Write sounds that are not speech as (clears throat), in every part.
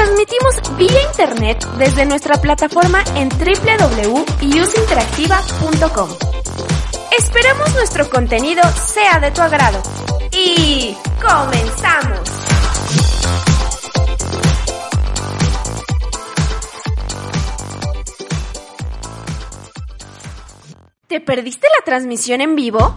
Transmitimos vía internet desde nuestra plataforma en www.useinteractiva.com. Esperamos nuestro contenido sea de tu agrado. Y comenzamos. ¿Te perdiste la transmisión en vivo?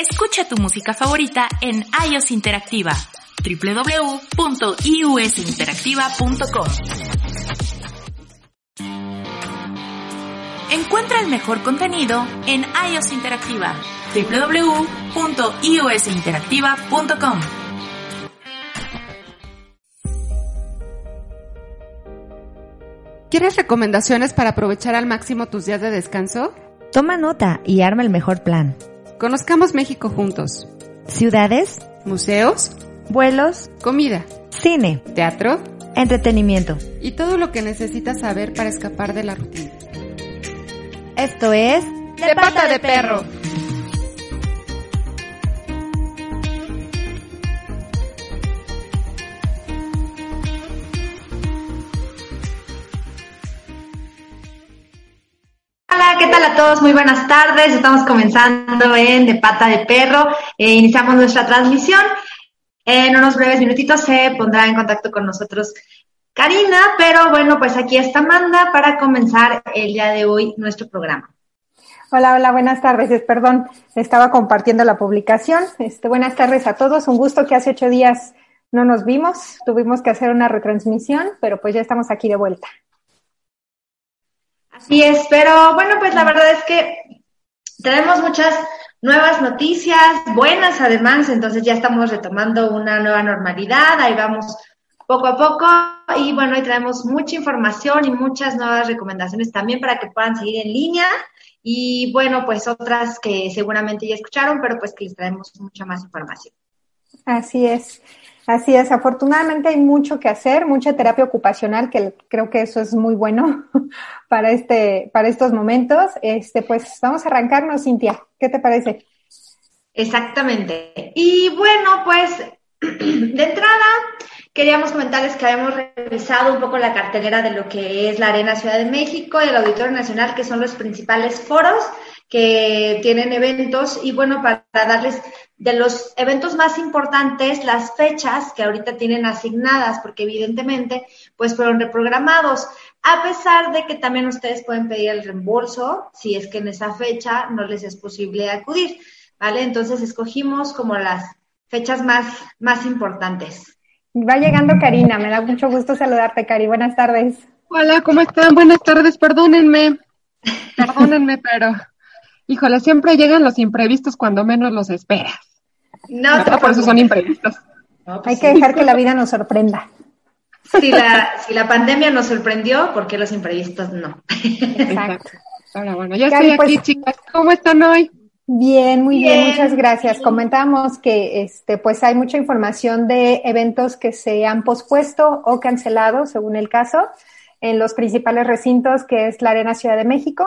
Escucha tu música favorita en iOS Interactiva www.iusinteractiva.com. Encuentra el mejor contenido en iOS Interactiva www.iusinteractiva.com. ¿Quieres recomendaciones para aprovechar al máximo tus días de descanso? Toma nota y arma el mejor plan. Conozcamos México juntos. Ciudades, Museos, vuelos, comida, cine, teatro entretenimiento. y todo lo que necesitas saber para escapar de la rutina. Esto es De pata de perro. ¿Qué tal a todos? Muy buenas tardes. Estamos comenzando en De Pata de Perro. Eh, iniciamos nuestra transmisión. En unos breves minutitos se pondrá en contacto con nosotros Karina, pero bueno, pues aquí está Amanda para comenzar el día de hoy nuestro programa. Hola, hola, buenas tardes. Es- Perdón, estaba compartiendo la publicación. Este, buenas tardes a todos. Un gusto que hace ocho días no nos vimos. Tuvimos que hacer una retransmisión, pero pues ya estamos aquí de vuelta. Así es, pero bueno, pues la verdad es que tenemos muchas nuevas noticias, buenas además, entonces ya estamos retomando una nueva normalidad, ahí vamos poco a poco y bueno, hoy traemos mucha información y muchas nuevas recomendaciones también para que puedan seguir en línea y bueno, pues otras que seguramente ya escucharon, pero pues que les traemos mucha más información. Así es, así es. Afortunadamente hay mucho que hacer, mucha terapia ocupacional, que creo que eso es muy bueno (laughs) para este, para estos momentos. Este, pues vamos a arrancarnos, Cintia. ¿Qué te parece? Exactamente. Y bueno, pues (clears throat) de entrada queríamos comentarles que habíamos revisado un poco la cartelera de lo que es la Arena Ciudad de México y el Auditorio Nacional, que son los principales foros que tienen eventos y bueno, para darles de los eventos más importantes las fechas que ahorita tienen asignadas, porque evidentemente pues fueron reprogramados, a pesar de que también ustedes pueden pedir el reembolso si es que en esa fecha no les es posible acudir, ¿vale? Entonces escogimos como las fechas más, más importantes. Va llegando Karina, me da mucho gusto saludarte, Cari. Buenas tardes. Hola, ¿cómo están? Buenas tardes, perdónenme. (laughs) Perdónenme, pero híjole, siempre llegan los imprevistos cuando menos los esperas. No, te ¿Verdad? Por eso son imprevistos. No, pues Hay sí. que dejar que la vida nos sorprenda. Si la, si la pandemia nos sorprendió, ¿por qué los imprevistos no? Exacto. (laughs) Ahora bueno, ya Cari, estoy aquí, pues- chicas. ¿Cómo están hoy? Bien, muy bien, Bien. muchas gracias. Comentábamos que este, pues hay mucha información de eventos que se han pospuesto o cancelado, según el caso, en los principales recintos, que es la Arena Ciudad de México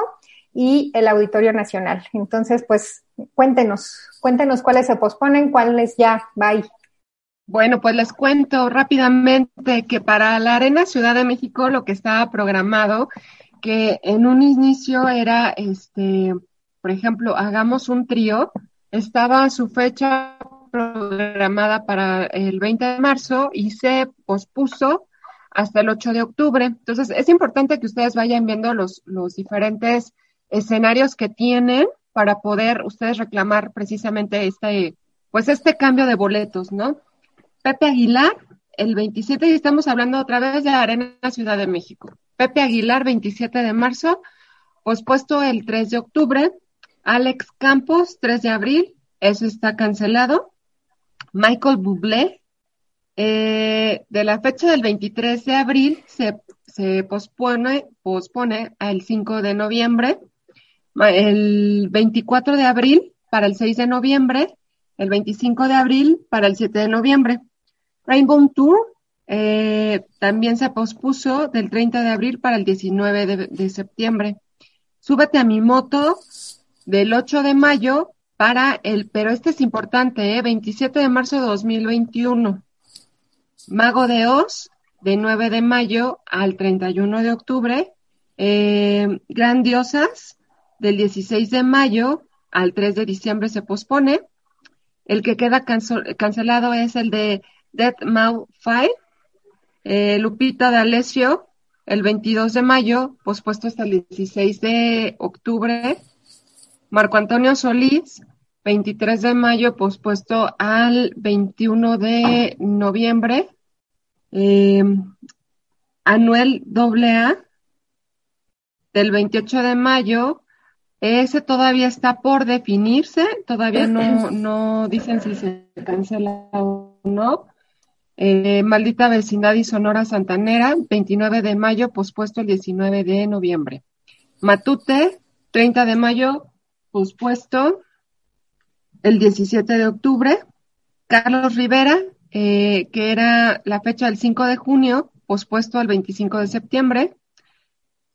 y el Auditorio Nacional. Entonces, pues, cuéntenos, cuéntenos cuáles se posponen, cuáles ya, bye. Bueno, pues les cuento rápidamente que para la Arena Ciudad de México lo que estaba programado, que en un inicio era, este, por ejemplo, hagamos un trío, estaba su fecha programada para el 20 de marzo y se pospuso hasta el 8 de octubre. Entonces, es importante que ustedes vayan viendo los, los diferentes escenarios que tienen para poder ustedes reclamar precisamente este, pues este cambio de boletos, ¿no? Pepe Aguilar, el 27, y estamos hablando otra vez de Arena Ciudad de México. Pepe Aguilar, 27 de marzo, pospuesto el 3 de octubre. Alex Campos, 3 de abril, eso está cancelado. Michael Bublé, eh, de la fecha del 23 de abril se, se pospone, pospone al 5 de noviembre. El 24 de abril para el 6 de noviembre. El 25 de abril para el 7 de noviembre. Rainbow Tour eh, también se pospuso del 30 de abril para el 19 de, de septiembre. Súbete a mi moto del 8 de mayo para el, pero este es importante, ¿eh? 27 de marzo de 2021. Mago de Oz, de 9 de mayo al 31 de octubre. Eh, Grandiosas, del 16 de mayo al 3 de diciembre se pospone. El que queda cancelado es el de Dead Mau 5. Eh, Lupita D'Alessio, el 22 de mayo, pospuesto hasta el 16 de octubre. Marco Antonio Solís, 23 de mayo, pospuesto al 21 de noviembre. Eh, Anuel AA, del 28 de mayo. Ese todavía está por definirse, todavía no, no dicen si se cancela o no. Eh, Maldita Vecindad y Sonora Santanera, 29 de mayo, pospuesto el 19 de noviembre. Matute, 30 de mayo, pospuesto el 17 de octubre. Carlos Rivera, eh, que era la fecha del 5 de junio, pospuesto al 25 de septiembre.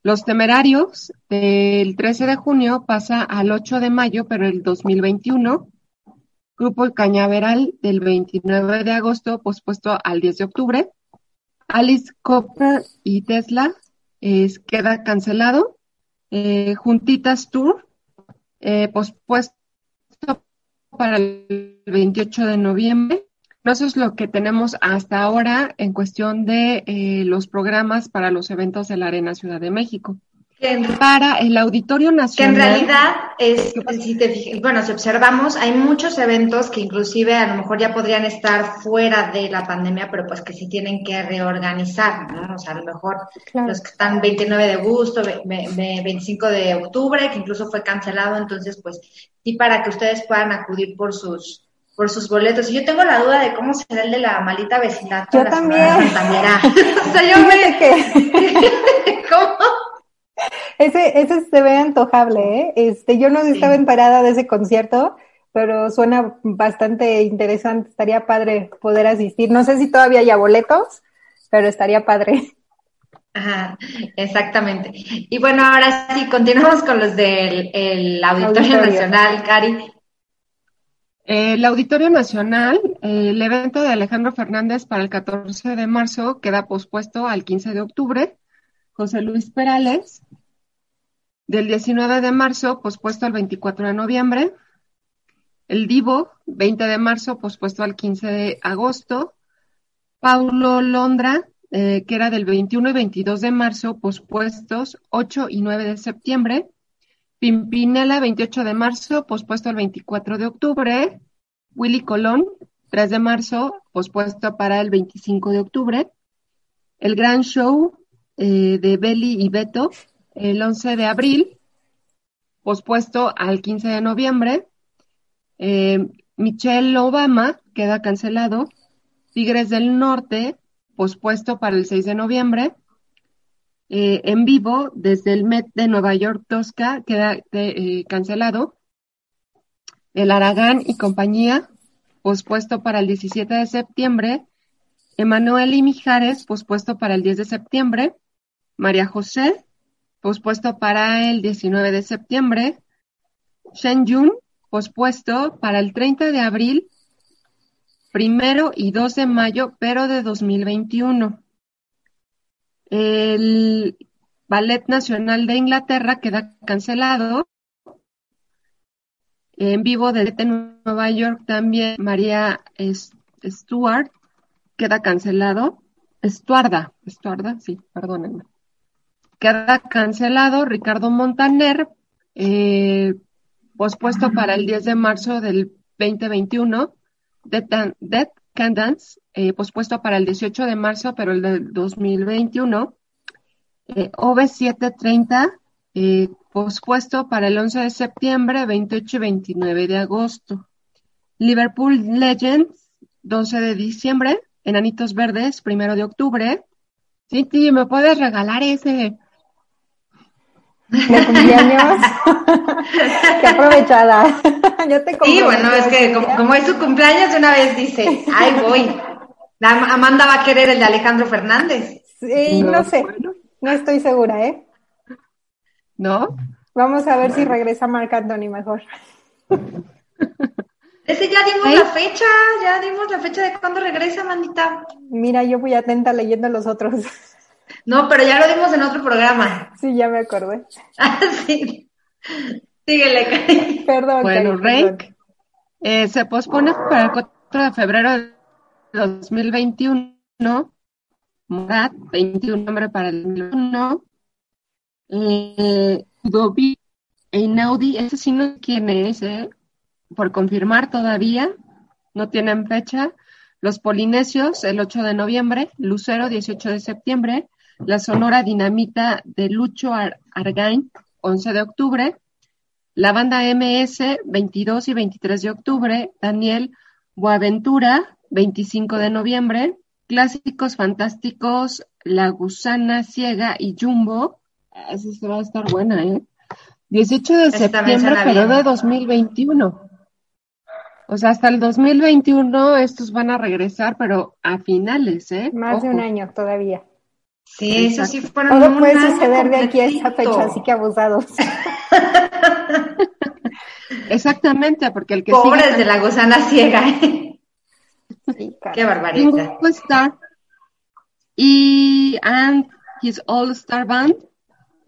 Los Temerarios, del 13 de junio, pasa al 8 de mayo, pero el 2021. Grupo El Cañaveral, del 29 de agosto, pospuesto al 10 de octubre. Alice Cooper y Tesla, es, queda cancelado. Eh, Juntitas Tour, eh, pospuesto para el 28 de noviembre. Eso es lo que tenemos hasta ahora en cuestión de eh, los programas para los eventos de la Arena Ciudad de México. En, Para el Auditorio que en Nacional. realidad es, si te fijas, bueno, si observamos, hay muchos eventos que inclusive a lo mejor ya podrían estar fuera de la pandemia, pero pues que sí tienen que reorganizar, ¿no? O sea, a lo mejor Claro. los que están 29 de agosto, ve- ve- ve- 25 de octubre, que incluso fue cancelado, entonces pues sí para que ustedes puedan acudir por sus por sus boletos. Y yo tengo la duda de cómo será el de la malita vecindad. Yo la también. (laughs) O sea, yo me... Que (laughs) ¿Cómo? ese, ese se ve antojable, ¿eh? Este, yo no estaba enterada de ese concierto, pero suena bastante interesante. Estaría padre poder asistir. No sé si todavía hay boletos, pero estaría padre. Ajá, exactamente. Y bueno, ahora sí, continuamos con los del el Auditorio, Auditorio. Nacional, Cari. Eh, El Auditorio Nacional, eh, el evento de Alejandro Fernández para el 14 de marzo queda pospuesto al 15 de octubre. José Luis Perales, del 19 de marzo, pospuesto al 24 de noviembre. El Divo, 20 de marzo, pospuesto al 15 de agosto. Paulo Londra, eh, que era del 21 y 22 de marzo, pospuestos 8 y 9 de septiembre. Pimpinela, 28 de marzo, pospuesto al 24 de octubre. Willy Colón, 3 de marzo, pospuesto para el 25 de octubre. El Gran Show eh, de Beli y Beto, el 11 de abril, pospuesto al 15 de noviembre. Eh, Michelle Obama queda cancelado. Tigres del Norte, pospuesto para el 6 de noviembre. Eh, en vivo desde el Met de Nueva York Tosca queda eh, cancelado. El Aragán y compañía, pospuesto para el 17 de septiembre. Emanuel y Mijares, pospuesto para el 10 de septiembre. María José, pospuesto para el 19 de septiembre. Shen Yun, pospuesto para el 30 de abril, primero y 2 de mayo, pero de 2021. El Ballet Nacional de Inglaterra queda cancelado. En vivo de Nueva York también María Stuart queda cancelado. Estuarda, Estuarda, sí, perdónenme. Queda cancelado Ricardo Montaner, eh, pospuesto para el 10 de marzo del 2021. Death, Can Dance, eh, pospuesto para el 18 de marzo, pero el del 2021. Eh, OV730, eh, pospuesto para el 11 de septiembre, 28 y 29 de agosto. Liverpool Legends, 12 de diciembre. Enanitos Verdes, 1 de octubre. Sí, ¿me puedes regalar ese? De cumpleaños. (laughs) Qué aprovechada. Yo te sí, bueno, es que como, es su cumpleaños, una vez dice, ay, voy. Amanda va a querer el de Alejandro Fernández. Sí, no, sé. No estoy segura, ¿eh? ¿No? Vamos a ver si regresa Marc Anthony mejor. Ese ya dimos la fecha, ya dimos la fecha de cuándo regresa, Mandita. Mira, yo fui atenta leyendo los otros. No, pero ya lo dimos en otro programa. Sí, ya me acordé. (laughs) Ah, sí. Síguele, Perdón. Bueno, Rake eh, se pospone para el 4 de febrero de 2021. Morat, 21 nombre para el 2021. Eh, Dobi Einaudi, ese sí no sé quién es, eh, por confirmar todavía, no tienen fecha. Los Polinesios, el 8 de noviembre, Lucero, 18 de septiembre, la Sonora Dinamita de Lucho Argain, 11 de octubre, la banda MS, 22 y 23 de octubre, Daniel Boaventura, 25 de noviembre, Clásicos Fantásticos, La Gusana Ciega y Jumbo, esa se va a estar buena, ¿eh? 18 de septiembre, pero de 2021. O sea, hasta el 2021 estos van a regresar, pero a finales, ¿eh? Más de un año todavía. Sí, eso sí fueron Todo puede suceder de aquí a esa fecha, así que abusados. (laughs) Exactamente, porque el que Pobres de la gusana ciega. ¿eh? Qué barbaridad. Star y and his All Star Band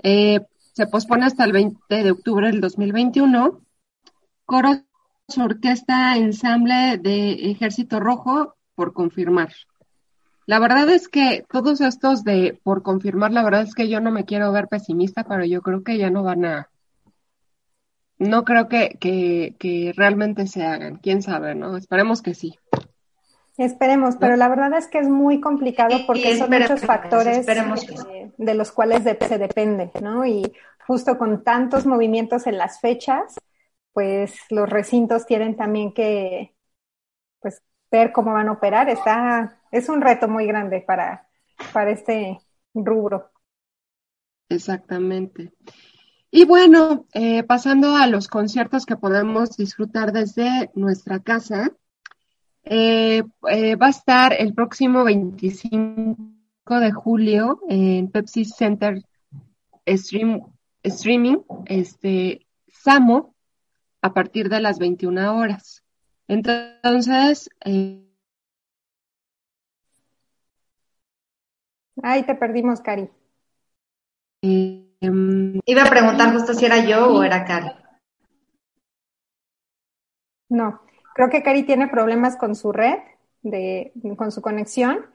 eh, se pospone hasta el 20 de octubre del 2021. Coro Orquesta Ensamble de Ejército Rojo por confirmar. La verdad es que todos estos de por confirmar, la verdad es que yo no me quiero ver pesimista, pero yo creo que ya no van a, no creo que, que, realmente se hagan. Quién sabe, ¿no? Esperemos que sí. Esperemos, pero la verdad es que es muy complicado porque son muchos factores de los cuales se depende, ¿no? Y justo con tantos movimientos en las fechas, pues los recintos tienen también que, ver cómo van a operar. Está, es un reto muy grande para, para este rubro. Exactamente. Y bueno, eh, pasando a los conciertos que podemos disfrutar desde nuestra casa, eh, eh, va a estar el próximo 25 de julio en Pepsi Center Stream, Streaming, este, Samo, a partir de las 21 horas. Entonces... Eh, Ay, te perdimos, Cari. Em, Iba a preguntar justo si era yo o era Cari. No, creo que Cari tiene problemas con su red, de, con su conexión.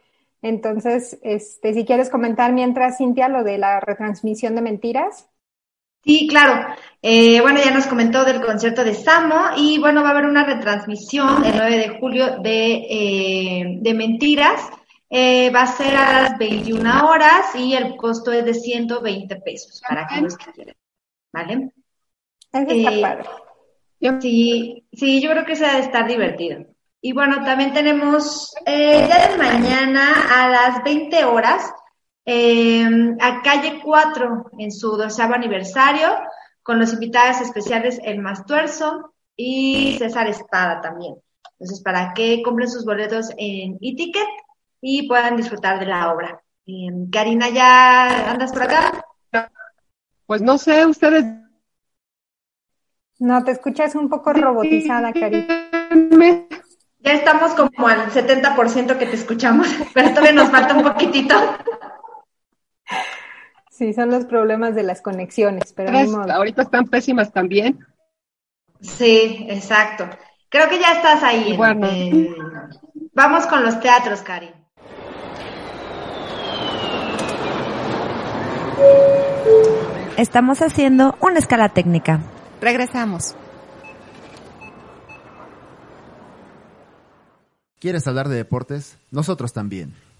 Entonces, este, si quieres comentar mientras, Cintia, lo de la retransmisión de mentiras. Sí, claro. Eh, bueno, ya nos comentó del concierto de Samo y bueno, va a haber una retransmisión el 9 de julio de, eh, de Mentiras. Eh, va a ser a las 21 horas y el costo es de 120 pesos para aquellos que quieran. ¿Vale? padre. Sí, sí, yo creo que se ha de estar divertido. Y bueno, también tenemos eh, ya de mañana a las 20 horas Em, a calle 4 en su doceavo aniversario, con los invitados especiales El Mastuerzo, y César Espada también. Entonces, para que compren sus boletos en e-ticket y puedan disfrutar de la obra. Eh, Karina, ¿ya andas por acá? Pues no sé, ustedes. No, te escuchas un poco robotizada, Cari. Ya estamos como al 70% que te escuchamos, (laughs) pero todavía nos falta un poquitito. Sí, son los problemas de las conexiones, pero ahorita están pésimas también. Sí, exacto. Creo que ya estás ahí. Bueno. Eh, vamos con los teatros, Cari. Estamos haciendo una escala técnica. Regresamos. ¿Quieres hablar de deportes? Nosotros también.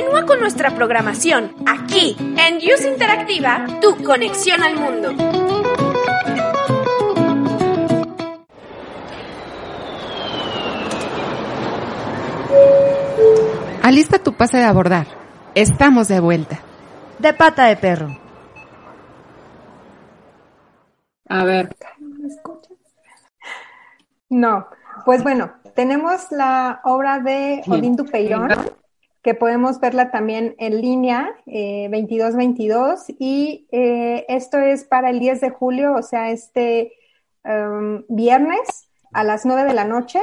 Continúa con nuestra programación aquí en Use Interactiva, tu conexión al mundo. Alista tu pase de abordar. Estamos de vuelta. De pata de perro. A ver. No, pues bueno, tenemos la obra de Odín Dupeirón, que podemos verla también en línea, eh, 2222, y eh, esto es para el 10 de julio, o sea, este um, viernes a las 9 de la noche.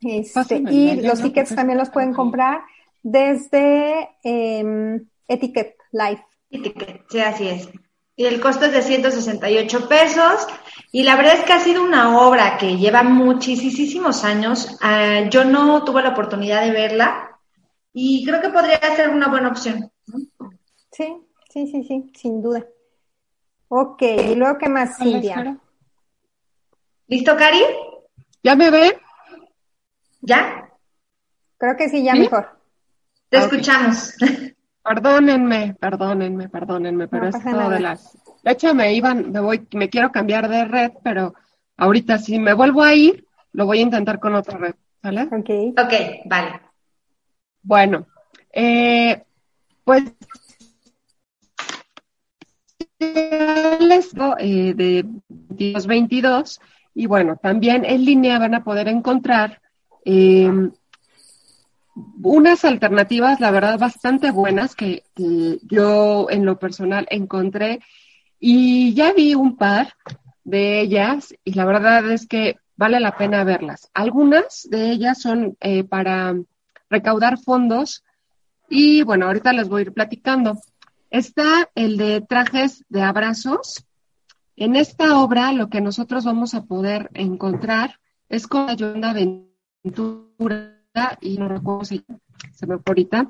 Este, y los tickets también los pueden comprar desde eh, Etiquette Live. Etiquette, sí, así es. Y el costo es de 168 pesos. Y la verdad es que ha sido una obra que lleva muchísimos años. Ah, yo no tuve la oportunidad de verla y creo que podría ser una buena opción. Sí, sí, sí, sí, sin duda. Ok, y luego, ¿qué más, Silvia? ¿Listo, Cari? ¿Ya me ve? ¿Ya? Creo que sí, ya mejor. Te Ah, escuchamos. (laughs) Perdónenme, perdónenme, perdónenme, pero No es todo de las. De hecho, me iban, me voy, me quiero cambiar de red, pero ahorita si me vuelvo a ir, lo voy a intentar con otra red, ¿sale? Ok. Ok, vale. Bueno, eh, pues les eh, de 22 y bueno, también en línea van a poder encontrar eh, unas alternativas, la verdad, bastante buenas que, que yo en lo personal encontré y ya vi un par de ellas y la verdad es que vale la pena verlas. Algunas de ellas son eh, para recaudar fondos y bueno, ahorita les voy a ir platicando. Está el de trajes de abrazos. En esta obra lo que nosotros vamos a poder encontrar es con la Yolanda Ventura y no recuerdo si se me fue ahorita.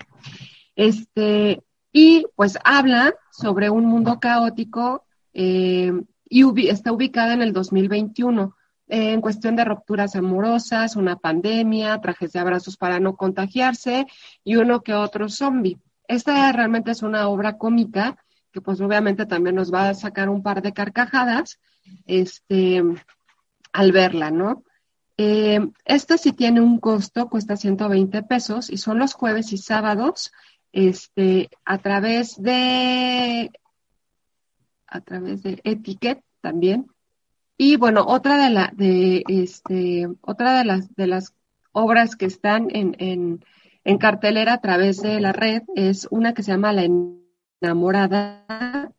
Este, y pues habla sobre un mundo caótico eh, y está ubicada en el 2021 eh, en cuestión de rupturas amorosas, una pandemia, trajes de abrazos para no contagiarse y uno que otro zombie. Esta realmente es una obra cómica que pues obviamente también nos va a sacar un par de carcajadas este, al verla, ¿no? Eh, esta sí tiene un costo, cuesta 120 pesos y son los jueves y sábados este, a través de a través de Etiquette también. Y bueno, otra de la de este otra de las de las obras que están en, en, en cartelera a través de la red es una que se llama La enamorada,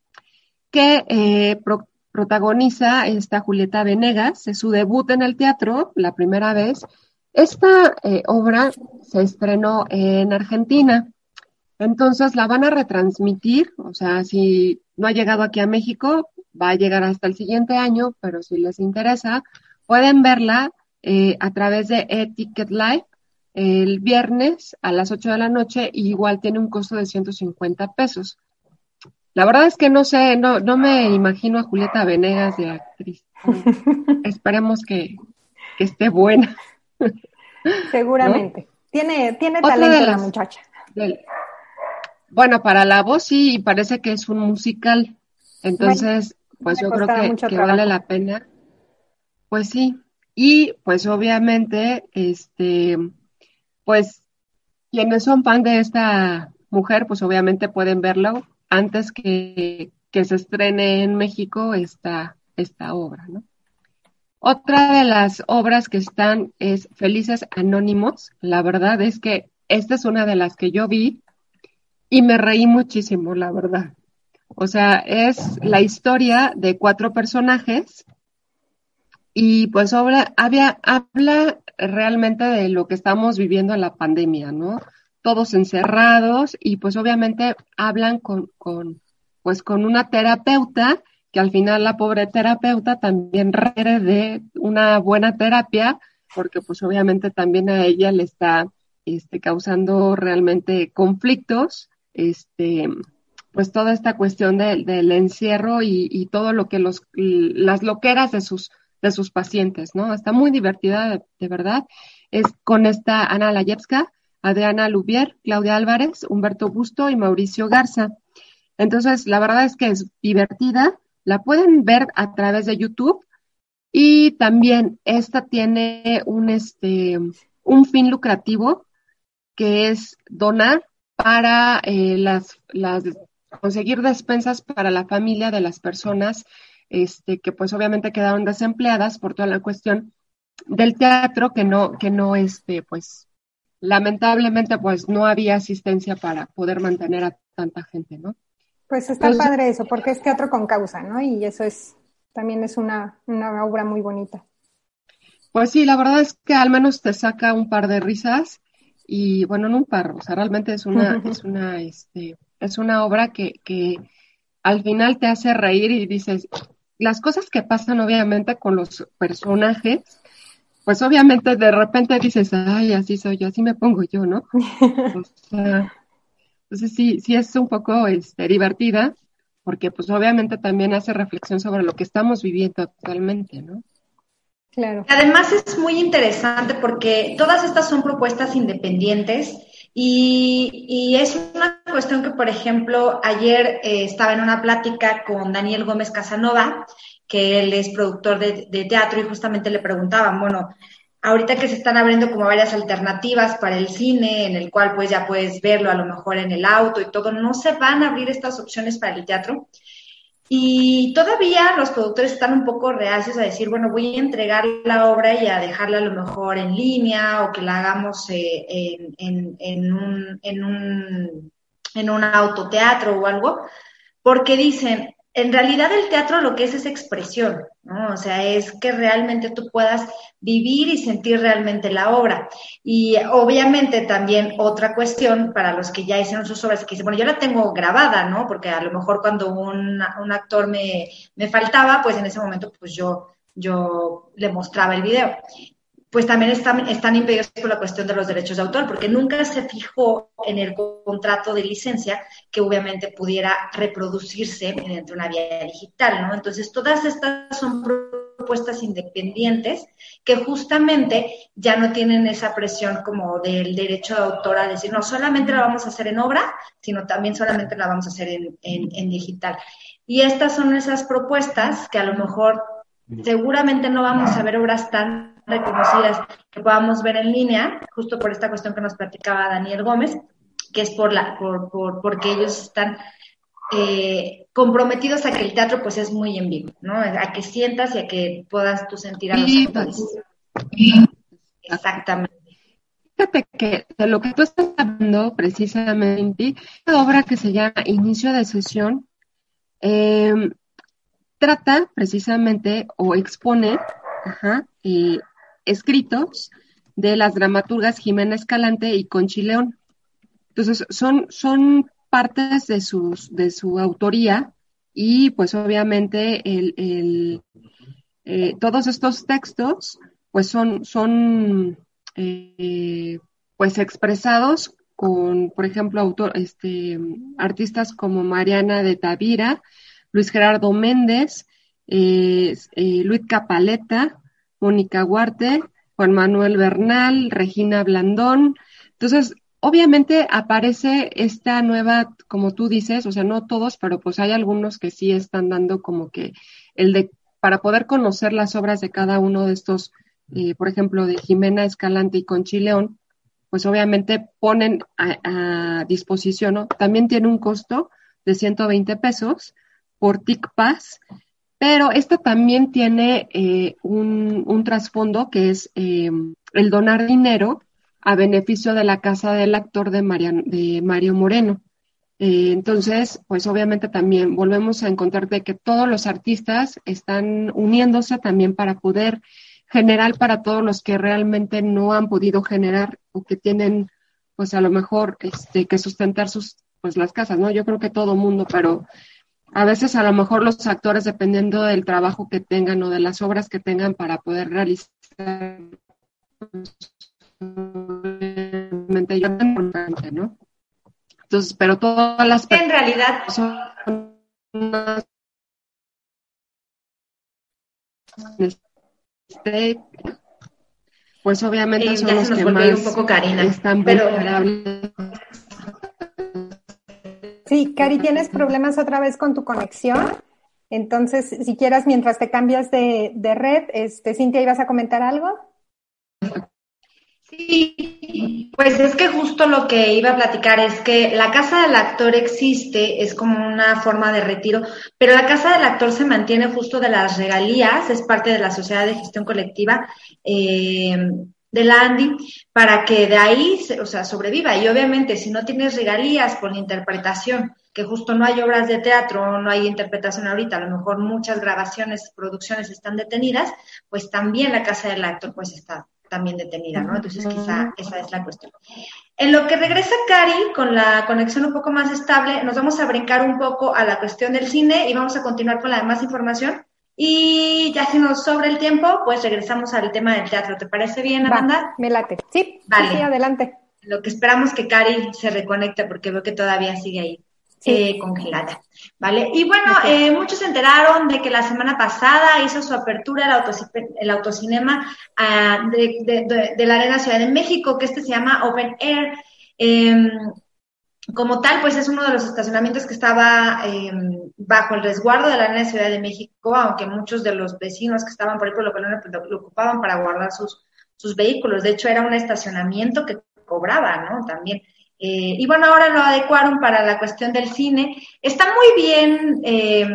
que eh, pro- protagoniza esta Julieta Venegas, es su debut en el teatro, la primera vez. Esta eh, obra se estrenó en Argentina, entonces la van a retransmitir, o sea, si no ha llegado aquí a México, va a llegar hasta el siguiente año, pero si les interesa, pueden verla eh, a través de Eticket Live el viernes a las 8 de la noche y igual tiene un costo de 150 pesos. La verdad es que no sé, no, no me imagino a Julieta Venegas de actriz. (laughs) Esperemos que, esté buena. Seguramente. Tiene, tiene talento la muchacha. bueno, para la voz sí, parece que es un musical. Entonces, pues yo creo que, que vale la pena. Pues sí. Y pues obviamente, este, pues quienes son fan de esta mujer, pues obviamente pueden verlo antes que, se estrene en México esta, esta obra, ¿no? Otra de las obras que están es Felices Anónimos. La verdad es que esta es una de las que yo vi y me reí muchísimo, la verdad. O sea, es la historia de cuatro personajes y pues habla, había, habla realmente de lo que estamos viviendo en la pandemia, ¿no? Todos encerrados y pues obviamente hablan con, con, pues con una terapeuta que al final la pobre terapeuta también requiere de una buena terapia porque pues obviamente también a ella le está este, causando realmente conflictos, este, pues toda esta cuestión del encierro y, todo lo que los, las loqueras de sus de sus pacientes, ¿no? Está muy divertida, de, verdad. Es con esta Ana Layevska, Adriana Lubier, Claudia Álvarez, Humberto Busto y Mauricio Garza. Entonces, la verdad es que es divertida. La pueden ver a través de YouTube y también esta tiene un, este, un fin lucrativo que es donar para eh, las, las, conseguir despensas para la familia de las personas este, que pues obviamente quedaron desempleadas por toda la cuestión del teatro, que no, que no, este, pues, lamentablemente, pues no había asistencia para poder mantener a tanta gente, ¿no? Pues está padre eso, porque es teatro con causa, ¿no? Y eso es, también es una, una obra muy bonita. Pues sí, la verdad es que al menos te saca un par de risas y bueno, no un par, o sea, realmente es una, (laughs) es una, este, es una obra que, que al final te hace reír y dices, las cosas que pasan obviamente con los personajes, pues obviamente de repente dices, ay, así soy yo, así me pongo yo, ¿no? (laughs) o sea, entonces sí, sí es un poco este, divertida, porque pues obviamente también hace reflexión sobre lo que estamos viviendo actualmente, ¿no? Claro. Además es muy interesante porque todas estas son propuestas independientes y, y, es una cuestión que, por ejemplo, ayer eh, estaba en una plática con Daniel Gómez Casanova, que él es productor de, de, teatro, y justamente le preguntaban, bueno, ahorita que se están abriendo como varias alternativas para el cine, en el cual pues ya puedes verlo a lo mejor en el auto y todo, ¿no se van a abrir estas opciones para el teatro? Y todavía los productores están un poco reacios a decir, bueno, voy a entregar la obra y a dejarla a lo mejor en línea o que la hagamos eh, en, un, en, un, en un autoteatro o algo, porque dicen, en realidad el teatro lo que es es expresión, ¿no? O sea, es que realmente tú puedas vivir y sentir realmente la obra. Y obviamente también otra cuestión para los que ya hicieron sus obras, que dicen, bueno, yo la tengo grabada, ¿no? Porque a lo mejor cuando un, un actor me, me faltaba, pues en ese momento pues yo, yo le mostraba el video pues también están, están impedidos por la cuestión de los derechos de autor, porque nunca se fijó en el contrato de licencia que obviamente pudiera reproducirse mediante una vía digital, ¿no? Entonces, todas estas son propuestas independientes que justamente ya no tienen esa presión como del derecho de autor a decir, no, solamente la vamos a hacer en obra, sino también solamente la vamos a hacer en, en digital. Y estas son esas propuestas que a lo mejor seguramente no vamos a ver obras tan reconocidas que podamos ver en línea, justo por esta cuestión que nos platicaba Daniel Gómez, que es por la, por, por, porque ellos están eh, comprometidos a que el teatro pues es muy en vivo, ¿no? A que sientas y a que puedas tú sentir a los actores. Exactamente. Fíjate que de lo que tú estás hablando precisamente, una obra que se llama Inicio de Sesión, eh, trata precisamente o expone ajá, eh, escritos de las dramaturgas Jimena Escalante y Conchi León. Entonces, son, son partes de, sus, de su autoría y pues obviamente el, el, eh, todos estos textos pues son, son eh, pues expresados con, por ejemplo, autor, este, artistas como Mariana de Tavira, Luis Gerardo Méndez, eh, eh, Luis Capaleta, Mónica Huarte, Juan Manuel Bernal, Regina Blandón. Entonces, obviamente aparece esta nueva, como tú dices, o sea, no todos, pero pues hay algunos que sí están dando como que el de, para poder conocer las obras de cada uno de estos, eh, por ejemplo, de Jimena Escalante y Conchileón, pues obviamente ponen a, disposición, ¿no? También tiene un costo de 120 pesos por TICPAS, pero esto también tiene eh, un, trasfondo que es eh, el donar dinero a beneficio de la casa del actor de, de Mario Moreno. Eh, entonces, pues obviamente también volvemos a encontrar de que todos los artistas están uniéndose también para poder general para todos los que realmente no han podido generar o que tienen pues a lo mejor este que sustentar sus pues las casas, ¿no? Yo creo que todo mundo, pero a veces a lo mejor los actores dependiendo del trabajo que tengan o de las obras que tengan para poder realizar ¿no? Entonces, pero todas las en realidad son este, pues obviamente son los que más un poco Karina, están pero... Sí, Cari, tienes problemas otra vez con tu conexión. Entonces, si quieras, mientras te cambias de, de red, este, Cintia, ¿ibas a comentar algo? Sí, pues es que justo lo que iba a platicar es que la casa del actor existe, es como una forma de retiro, pero la casa del actor se mantiene justo de las regalías, es parte de la sociedad de gestión colectiva eh, de la ANDI, para que de ahí, o sea, sobreviva. Y obviamente, si no tienes regalías por la interpretación, que justo no hay obras de teatro, no hay interpretación ahorita, a lo mejor muchas grabaciones, producciones están detenidas, pues también la casa del actor pues está también detenida, ¿no? Entonces quizá esa es la cuestión. En lo que regresa Cari con la conexión un poco más estable, nos vamos a brincar un poco a la cuestión del cine y vamos a continuar con la demás información. Y ya si nos sobra el tiempo, pues regresamos al tema del teatro. ¿Te parece bien, Amanda? me late. Sí, vale. sí, adelante. Lo que esperamos que Cari se reconecte porque veo que todavía sigue ahí. Eh, congelada, ¿vale? Y bueno, eh, muchos se enteraron de que la semana pasada hizo su apertura el, el autocinema ah, de, la Arena Ciudad de México, que este se llama Open Air. Em, como tal, pues es uno de los estacionamientos que estaba em, bajo el resguardo de la Arena Ciudad de México, aunque muchos de los vecinos que estaban por ahí por lo, lo, lo ocupaban para guardar sus, sus vehículos. De hecho, era un estacionamiento que cobraba, ¿no? También. Eh, y bueno, ahora lo adecuaron para la cuestión del cine. Está muy bien eh,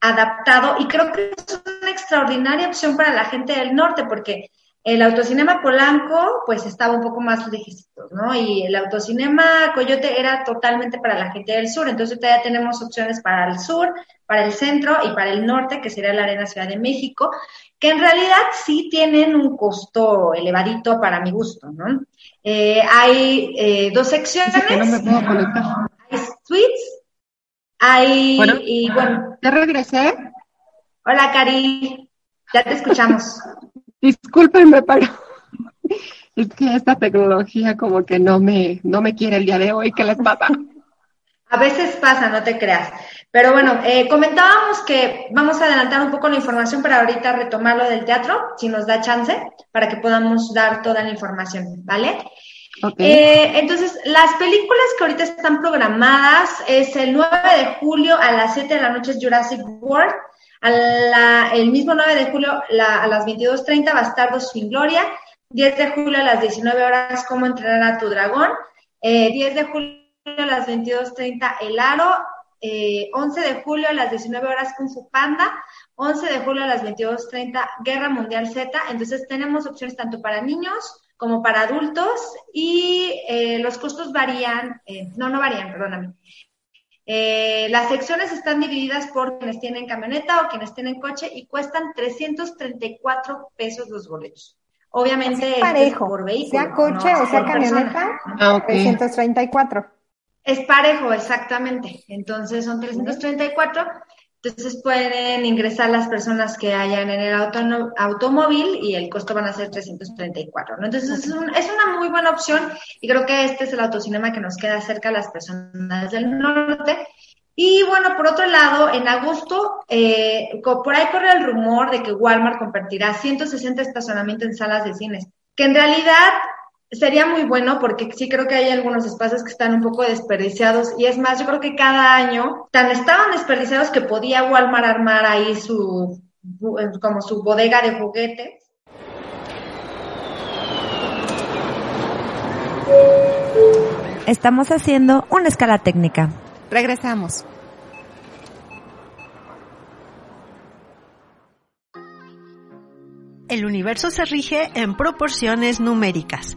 adaptado y creo que es una extraordinaria opción para la gente del norte porque el autocinema Polanco pues estaba un poco más lejecitos, ¿no? Y el autocinema Coyote era totalmente para la gente del sur. Entonces todavía tenemos opciones para el sur, para el centro y para el norte, que sería la Arena Ciudad de México, que en realidad sí tienen un costo elevadito para mi gusto, ¿no? Eh, hay eh, dos secciones. Hay suites, hay y bueno. ¿Ya regresé? Hola, Cari. Ya te escuchamos. Discúlpenme, pero (laughs) es que esta tecnología como que no me, no me quiere el día de hoy. ¿Qué les pasa? (laughs) A veces pasa, no te creas. Pero bueno, eh, comentábamos que vamos a adelantar un poco la información para ahorita retomar lo del teatro, si nos da chance, para que podamos dar toda la información, ¿vale? Eh, entonces, las películas que ahorita están programadas es el 9 de julio a las 7 de la noche es Jurassic World. El mismo 9 de julio a las 22.30 va a estar Dos Sin Gloria. 10 de julio a las 19 horas, Cómo entrenar a tu dragón. 10 eh, de julio a las 22.30 El Aro, eh, 11 de julio a las 19 horas Kung Fu Panda, 11 de julio a las 22.30 Guerra Mundial Z. Entonces tenemos opciones tanto para niños como para adultos y eh, los costos varían, eh, no, no varían, perdóname. Eh, las secciones están divididas por quienes tienen camioneta o quienes tienen coche y cuestan 334 pesos los boletos. Obviamente Es este parejo, es por vehículo. sea coche no o sea por camioneta. Ah, ok. 334. Es parejo, exactamente. Entonces son 334. Entonces pueden ingresar las personas que hayan en el auto- automóvil y el costo van a ser 334. ¿no? Entonces es, un- es una muy buena opción y creo que este es el autocinema que nos queda cerca a las personas del norte. Y bueno, por otro lado, en agosto, eh, por ahí corre el rumor de que Walmart compartirá 160 estacionamientos en salas de cines, que en realidad sería muy bueno porque sí creo que hay algunos espacios que están un poco desperdiciados y es más, yo creo que cada año tan estaban desperdiciados que podía Walmart armar ahí su eh, como su bodega de juguetes. Estamos haciendo una escala técnica. Regresamos. El universo se rige en proporciones numéricas.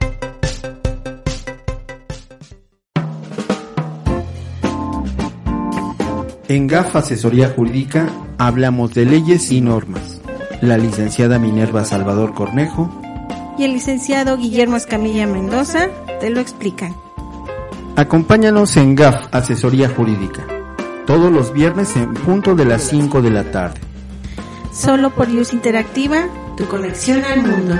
En GAF Asesoría Jurídica hablamos de leyes y normas. La licenciada Minerva Salvador Cornejo y el licenciado Guillermo Escamilla Mendoza te lo explican. Acompáñanos en GAF Asesoría Jurídica, todos los viernes en punto de las 5 de la tarde. Solo por Luz Interactiva, tu conexión al mundo.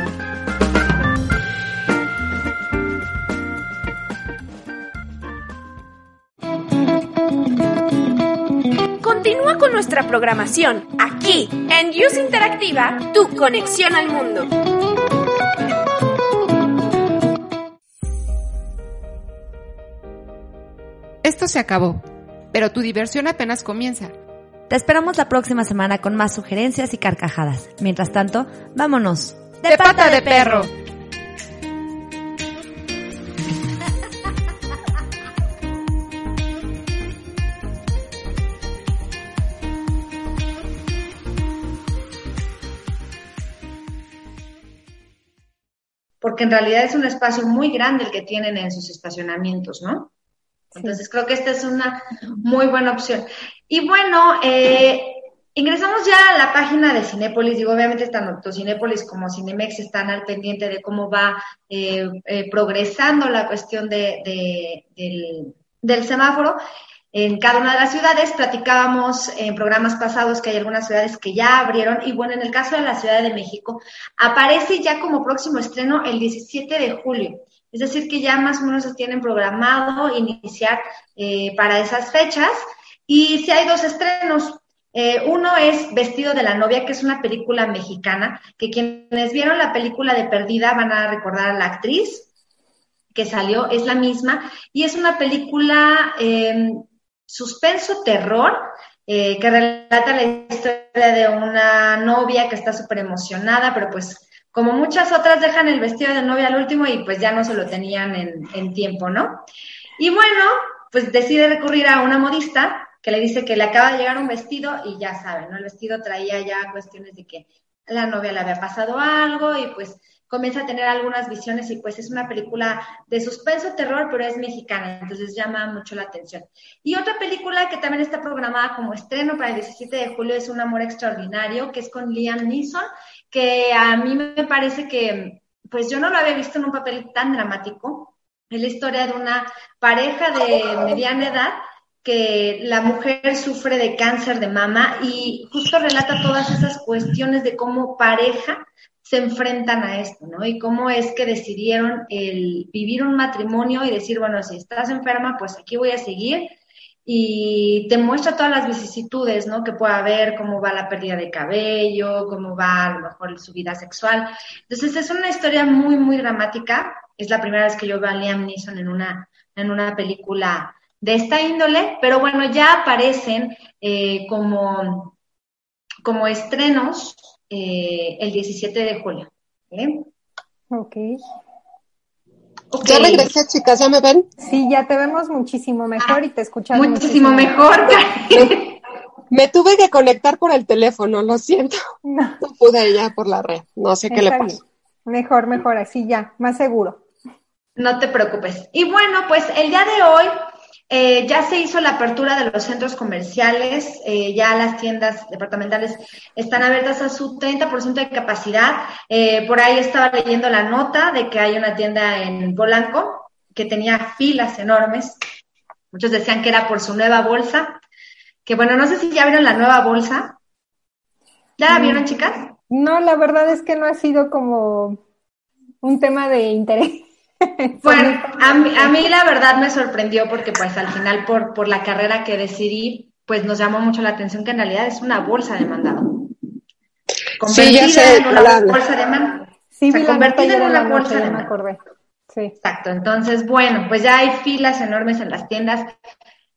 Con nuestra programación aquí en Use Interactiva, tu conexión al mundo. Esto se acabó, pero tu diversión apenas comienza. Te esperamos la próxima semana con más sugerencias y carcajadas. Mientras tanto, vámonos. ¡De pata de perro! Porque en realidad es un espacio muy grande el que tienen en sus estacionamientos, ¿no? Entonces creo que esta es una muy buena opción. Y bueno, eh, ingresamos ya a la página de Cinépolis, digo, obviamente tanto Cinépolis como Cinemex están al pendiente de cómo va eh, eh, progresando la cuestión de, de, del, del semáforo en cada una de las ciudades. Platicábamos en programas pasados que hay algunas ciudades que ya abrieron y bueno, en el caso de la Ciudad de México, aparece ya como próximo estreno el 17 de julio. Es decir, que ya más o menos se tienen programado iniciar eh, para esas fechas. Y si hay dos estrenos. Eh, uno es Vestido de la novia, que es una película mexicana, que quienes vieron la película de Perdida van a recordar a la actriz que salió, es la misma, y es una película eh, suspenso terror eh, que relata la historia de una novia que está súper emocionada, pero pues como muchas otras dejan el vestido de novia al último y pues ya no se lo tenían en, en tiempo, ¿no? Y bueno, pues decide recurrir a una modista que le dice que le acaba de llegar un vestido y ya saben, ¿no? El vestido traía ya cuestiones de que la novia le había pasado algo y pues comienza a tener algunas visiones y pues es una película de suspenso, terror, pero es mexicana, entonces llama mucho la atención. Y otra película que también está programada como estreno para el 17 de julio es Un amor extraordinario, que es con Liam Neeson, que a mí me parece que pues yo no lo había visto en un papel tan dramático. Es la historia de una pareja de mediana edad que la mujer sufre de cáncer de mama y justo relata todas esas cuestiones de cómo pareja se enfrentan a esto, ¿no? Y cómo es que decidieron el vivir un matrimonio y decir, bueno, si estás enferma, pues aquí voy a seguir. Y te muestra todas las vicisitudes, ¿no? Que puede haber, cómo va la pérdida de cabello, cómo va a lo mejor su vida sexual. Entonces es una historia muy, muy dramática. Es la primera vez que yo veo a Liam Neeson en una, en una película de esta índole, pero bueno, ya aparecen eh, como, como estrenos eh, el 17 de julio. ¿vale? Ok. Ok. Ya regresé, chicas, ¿ya me ven? Sí, ya te vemos muchísimo mejor y te escuchamos Muchísimo mejor. (laughs) Me tuve que conectar por el teléfono, lo siento. No, pude ya por la red. No sé qué le pasó. Mejor, mejor, así ya, más seguro. No te preocupes. Y bueno, pues el día de hoy eh, ya se hizo la apertura de los centros comerciales, eh, ya las tiendas departamentales están abiertas a su 30% de capacidad. Eh, por ahí estaba leyendo la nota de que hay una tienda en Polanco que tenía filas enormes. Muchos decían que era por su nueva bolsa. Que bueno, no sé si ya vieron la nueva bolsa. ¿Ya la Mm. vieron, chicas? No, la verdad es que no ha sido como un tema de interés. (laughs) Bueno, a mí, a mí la verdad me sorprendió porque pues al final por, por la carrera que decidí, pues nos llamó mucho la atención que en realidad es una bolsa de mandado. Sí, ya sé en una bolsa de mandado. Sí, O sea, convertida en una bolsa de acordé. Sí. Exacto, entonces bueno, pues ya hay filas enormes en las tiendas.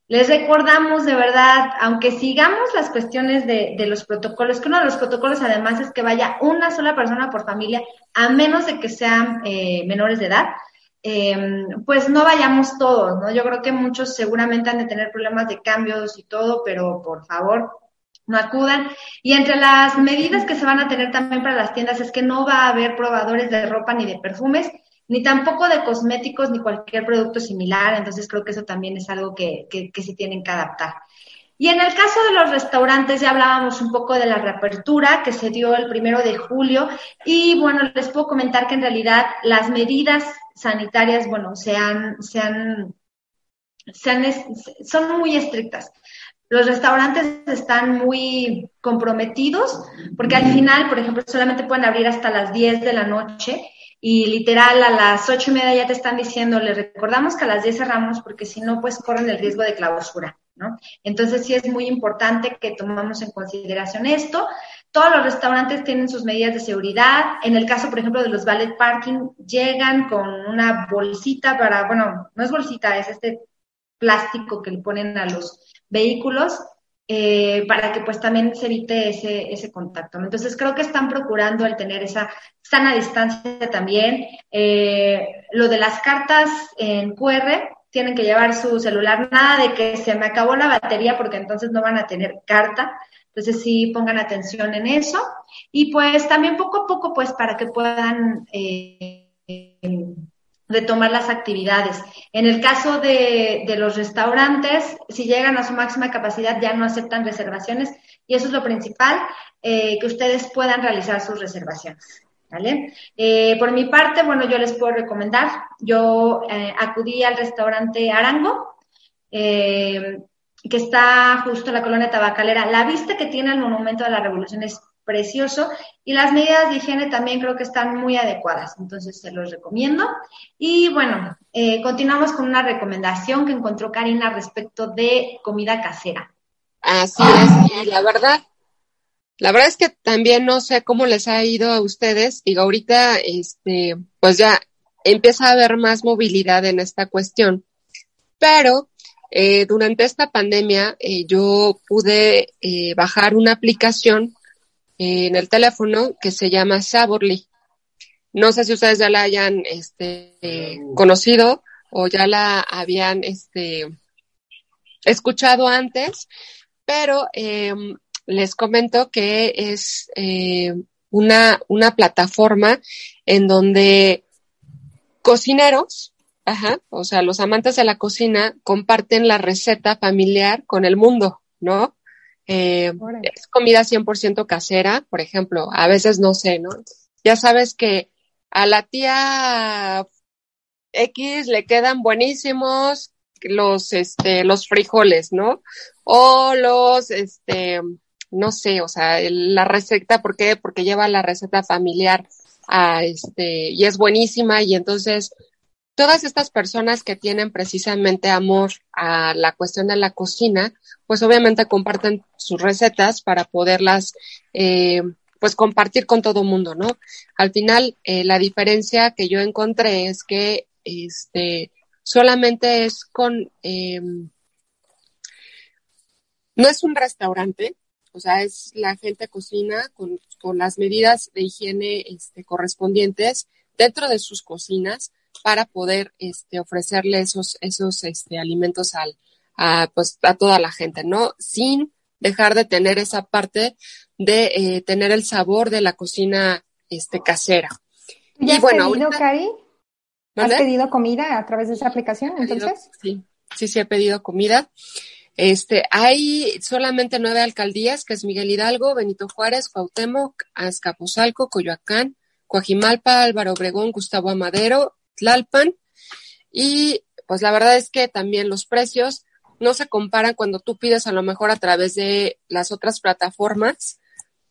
Les recordamos de verdad, aunque sigamos las cuestiones de, de los protocolos, que uno de los protocolos además es que vaya una sola persona por familia, a menos de que sean eh, menores de edad, eh, pues no vayamos todos, ¿no? Yo creo que muchos seguramente han de tener problemas de cambios y todo, pero por favor, no acudan. Y entre las medidas que se van a tener también para las tiendas es que no va a haber probadores de ropa ni de perfumes, ni tampoco de cosméticos ni cualquier producto similar. Entonces creo que eso también es algo que, que, que se tienen que adaptar. Y en el caso de los restaurantes, ya hablábamos un poco de la reapertura que se dio el primero de julio. Y bueno, les puedo comentar que en realidad las medidas sanitarias, bueno, se han, se han, se han es- son muy estrictas. Los restaurantes están muy comprometidos porque al final, por ejemplo, solamente pueden abrir hasta las 10 de la noche y literal a las ocho y media ya te están diciendo, les recordamos que a las 10 cerramos porque si no, pues corren el riesgo de clausura, ¿no? Entonces sí es muy importante que tomamos en consideración esto. Todos los restaurantes tienen sus medidas de seguridad. En el caso, por ejemplo, de los valet parking, llegan con una bolsita para, bueno, no es bolsita, es este plástico que le ponen a los vehículos eh, para que pues también se evite ese, ese contacto. Entonces creo que están procurando el tener esa sana distancia también. Eh, lo de las cartas en QR, tienen que llevar su celular, nada de que se me acabó la batería porque entonces no van a tener carta. Entonces sí pongan atención en eso. Y pues también poco a poco pues para que puedan eh, retomar las actividades. En el caso de, de, los restaurantes, si llegan a su máxima capacidad ya no aceptan reservaciones y eso es lo principal, eh, que ustedes puedan realizar sus reservaciones. ¿Vale? Eh, por mi parte, bueno, yo les puedo recomendar, yo acudí al restaurante Arango, que está justo en la colonia tabacalera. La vista que tiene el Monumento de la Revolución es precioso y las medidas de higiene también creo que están muy adecuadas, entonces se los recomiendo. Y bueno, eh, continuamos con una recomendación que encontró Karina respecto de comida casera. Así es, y la verdad, la verdad es que también no sé cómo les ha ido a ustedes, digo, ahorita, este, pues ya empieza a haber más movilidad en esta cuestión, pero eh, durante esta pandemia eh, yo pude eh, bajar una aplicación en el teléfono que se llama Saborly. No sé si ustedes ya la hayan este, conocido o ya la habían este, escuchado antes, pero eh, les comento que es eh, una, una plataforma en donde cocineros, ajá, o sea, los amantes de la cocina comparten la receta familiar con el mundo, ¿no? Eh, es comida 100% casera, por ejemplo, a veces no sé, ¿no? Ya sabes que a la tía X le quedan buenísimos los, este, los frijoles, ¿no? O los, este, no sé, o sea, la receta, ¿por qué? Porque lleva la receta familiar a este, y es buenísima y entonces todas estas personas que tienen precisamente amor a la cuestión de la cocina, pues obviamente comparten sus recetas para poderlas, eh, pues compartir con todo mundo, ¿no? Al final, eh, la diferencia que yo encontré es que, este, solamente es con, eh, no es un restaurante, o sea, es la gente cocina con, las medidas de higiene este, correspondientes dentro de sus cocinas para poder este, ofrecerle esos, esos este, alimentos al, a, pues, a toda la gente, ¿no? Sin dejar de tener esa parte de eh, tener el sabor de la cocina este, casera. ¿Ya y has bueno, pedido, ahorita- Cari? ¿Has pedido comida a través de esa aplicación, entonces? Sí, sí, sí he pedido comida. Este, hay solamente nueve alcaldías, que es Miguel Hidalgo, Benito Juárez, Cuauhtémoc, Azcapotzalco, Coyoacán, Coajimalpa, Álvaro Obregón, Gustavo Amadero, Tlalpan. Y pues la verdad es que también los precios no se comparan cuando tú pides a lo mejor a través de las otras plataformas,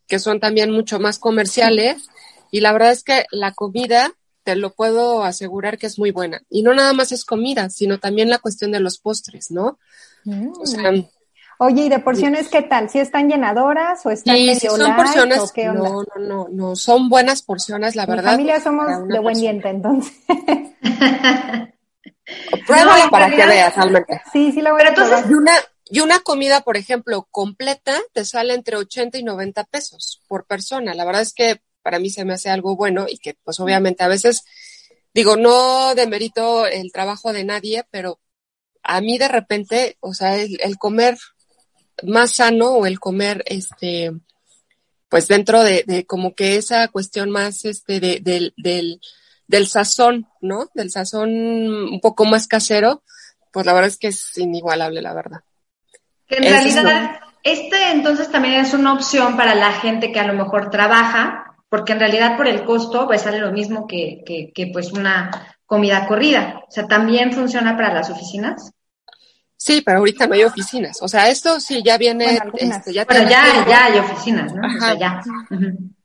que son también mucho más comerciales. Y la verdad es que la comida, te lo puedo asegurar que es muy buena. Y no nada más es comida, sino también la cuestión de los postres, ¿no? O sea, Oye, ¿y de porciones qué tal? ¿Si están llenadoras o están Sí, medio sí son light, porciones, o qué onda? no, no, no, no, son buenas porciones, la Mi verdad. familia somos de buen persona. diente, entonces. Pruébala (laughs) No, para que veas realmente. Sí, sí la voy Pero a entonces, probar. y una, y una comida, por ejemplo, completa, te sale entre 80 y 90 pesos por persona. La verdad es que para mí se me hace algo bueno y que, pues, obviamente, a veces, digo, no demerito el trabajo de nadie, pero a mí de repente, o sea, el, el comer más sano o el comer, este, pues dentro de, de como que esa cuestión más, este, de, del, del, del sazón, ¿no? Del sazón un poco más casero, pues la verdad es que es inigualable, la verdad. Que en Eso es realidad, este entonces también es una opción para la gente que a lo mejor trabaja, porque en realidad por el costo pues sale lo mismo que, que, que pues una comida corrida. O sea, también funciona para las oficinas. Sí, pero ahorita no hay oficinas. O sea, esto sí ya viene, Bueno, este, ya Bueno, ya- ya hay oficinas, ¿no? O sea, Ajá. ya.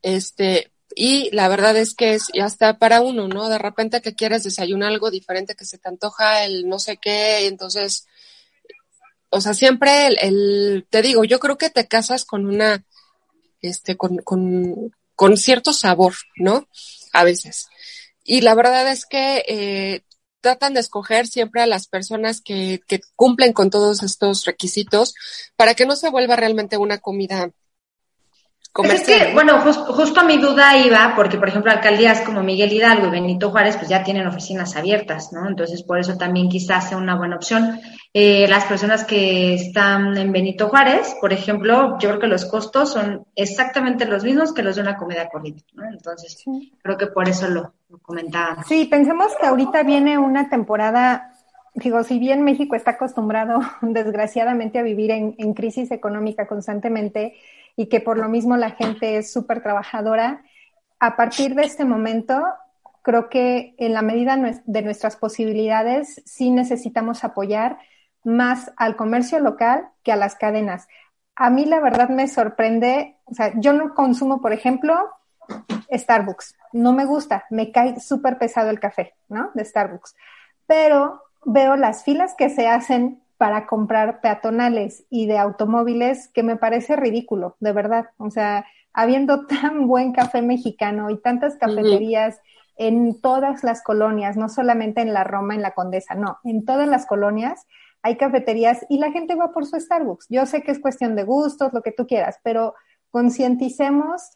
Este, y la verdad es que es ya está para uno, ¿no? De repente que quieres desayunar algo diferente, que se te antoja el no sé qué, entonces, o sea, siempre el, el- te digo, yo creo que te casas con una, este, con, con, con cierto sabor, ¿no? A veces. Y la verdad es que eh, tratan de escoger siempre a las personas que, que cumplen con todos estos requisitos para que no se vuelva realmente una comida Pues es que, bueno, jus- justo a mi duda iba, porque por ejemplo alcaldías como Miguel Hidalgo y Benito Juárez pues ya tienen oficinas abiertas, ¿no? Entonces por eso también quizás sea una buena opción. Eh, las personas que están en Benito Juárez, por ejemplo, yo creo que los costos son exactamente los mismos que los de una comida corrida, ¿no? Entonces creo que por eso lo, Sí, pensemos que ahorita viene una temporada, digo, si bien México está acostumbrado (laughs) desgraciadamente a vivir en, en crisis económica constantemente y que por lo mismo la gente es súper trabajadora, a partir de este momento creo que en la medida de nuestras posibilidades sí necesitamos apoyar más al comercio local que a las cadenas. A mí la verdad me sorprende, o sea, yo no consumo, por ejemplo, Starbucks. No me gusta, me cae súper pesado el café, ¿no? De Starbucks. Pero veo las filas que se hacen para comprar peatonales y de automóviles que me parece ridículo, de verdad. O sea, habiendo (laughs) tan buen café mexicano y tantas cafeterías en todas las colonias, no solamente en la Roma, en la Condesa, no, en todas las colonias hay cafeterías y la gente va por su Starbucks. Yo sé que es cuestión de gustos, lo que tú quieras, pero concienticemos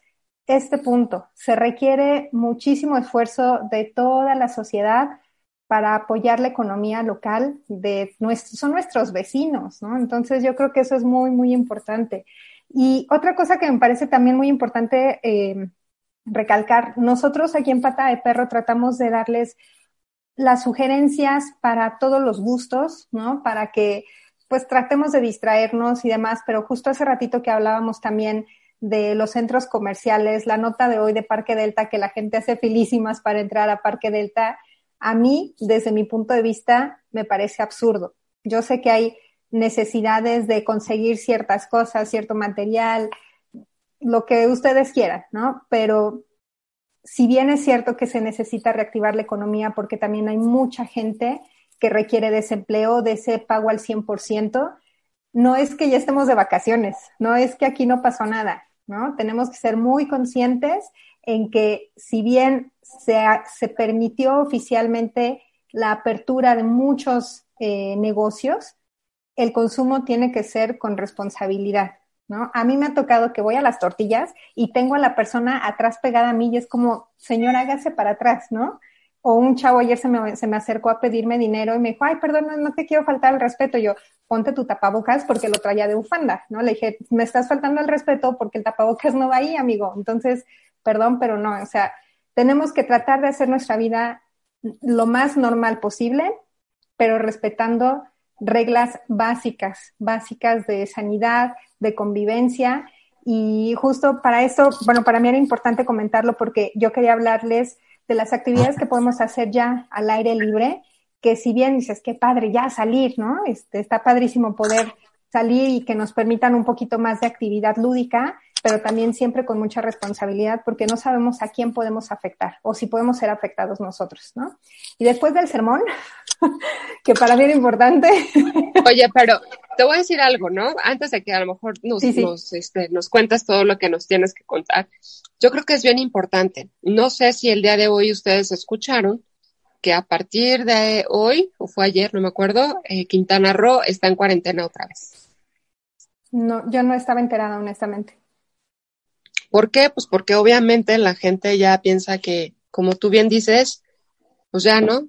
este punto. Se requiere muchísimo esfuerzo de toda la sociedad para apoyar la economía local de nuestros, son nuestros vecinos, ¿no? Entonces yo creo que eso es muy, muy importante. Y otra cosa que me parece también muy importante eh, recalcar, nosotros aquí en Pata de Perro tratamos de darles las sugerencias para todos los gustos, ¿no? Para que pues tratemos de distraernos y demás, pero justo hace ratito que hablábamos también de los centros comerciales, la nota de hoy de Parque Delta, que la gente hace filísimas para entrar a Parque Delta, a mí, desde mi punto de vista, me parece absurdo. Yo sé que hay necesidades de conseguir ciertas cosas, cierto material, lo que ustedes quieran, ¿no? Pero si bien es cierto que se necesita reactivar la economía porque también hay mucha gente que requiere desempleo, de ese pago al 100%, no es que ya estemos de vacaciones, no es que aquí no pasó nada, ¿no? Tenemos que ser muy conscientes en que si bien se, se permitió oficialmente la apertura de muchos eh, negocios, el consumo tiene que ser con responsabilidad, ¿no? A mí me ha tocado que voy a las tortillas y tengo a la persona atrás pegada a mí y es como, señor, hágase para atrás, ¿no? O un chavo ayer se me, se me acercó a pedirme dinero y me dijo, ay, perdón, no, te quiero faltar el respeto. Yo, ponte tu tapabocas porque lo traía de bufanda, ¿no? Le dije, me estás faltando el respeto porque el tapabocas no va ahí, amigo. Entonces, perdón, pero no, o sea, tenemos que tratar de hacer nuestra vida lo más normal posible, pero respetando reglas básicas, básicas de sanidad, de convivencia. Y justo para esto, bueno, para mí era importante comentarlo porque yo quería hablarles de las actividades que podemos hacer ya al aire libre, que si bien dices, qué padre, ya salir, ¿no? Este, está padrísimo poder salir y que nos permitan un poquito más de actividad lúdica, pero también siempre con mucha responsabilidad porque no sabemos a quién podemos afectar o si podemos ser afectados nosotros, ¿no? Y después del sermón, que para mí era importante. Oye, pero te voy a decir algo, ¿no? Antes de que a lo mejor nos, Nos, este, nos cuentas todo lo que nos tienes que contar. Yo creo que es bien importante. No sé si el día de hoy ustedes escucharon que a partir de hoy, o fue ayer, no me acuerdo, eh, Quintana Roo está en cuarentena otra vez. No, yo no estaba enterada, honestamente. ¿Por qué? Pues porque obviamente la gente ya piensa que, como tú bien dices, pues ya, ¿no?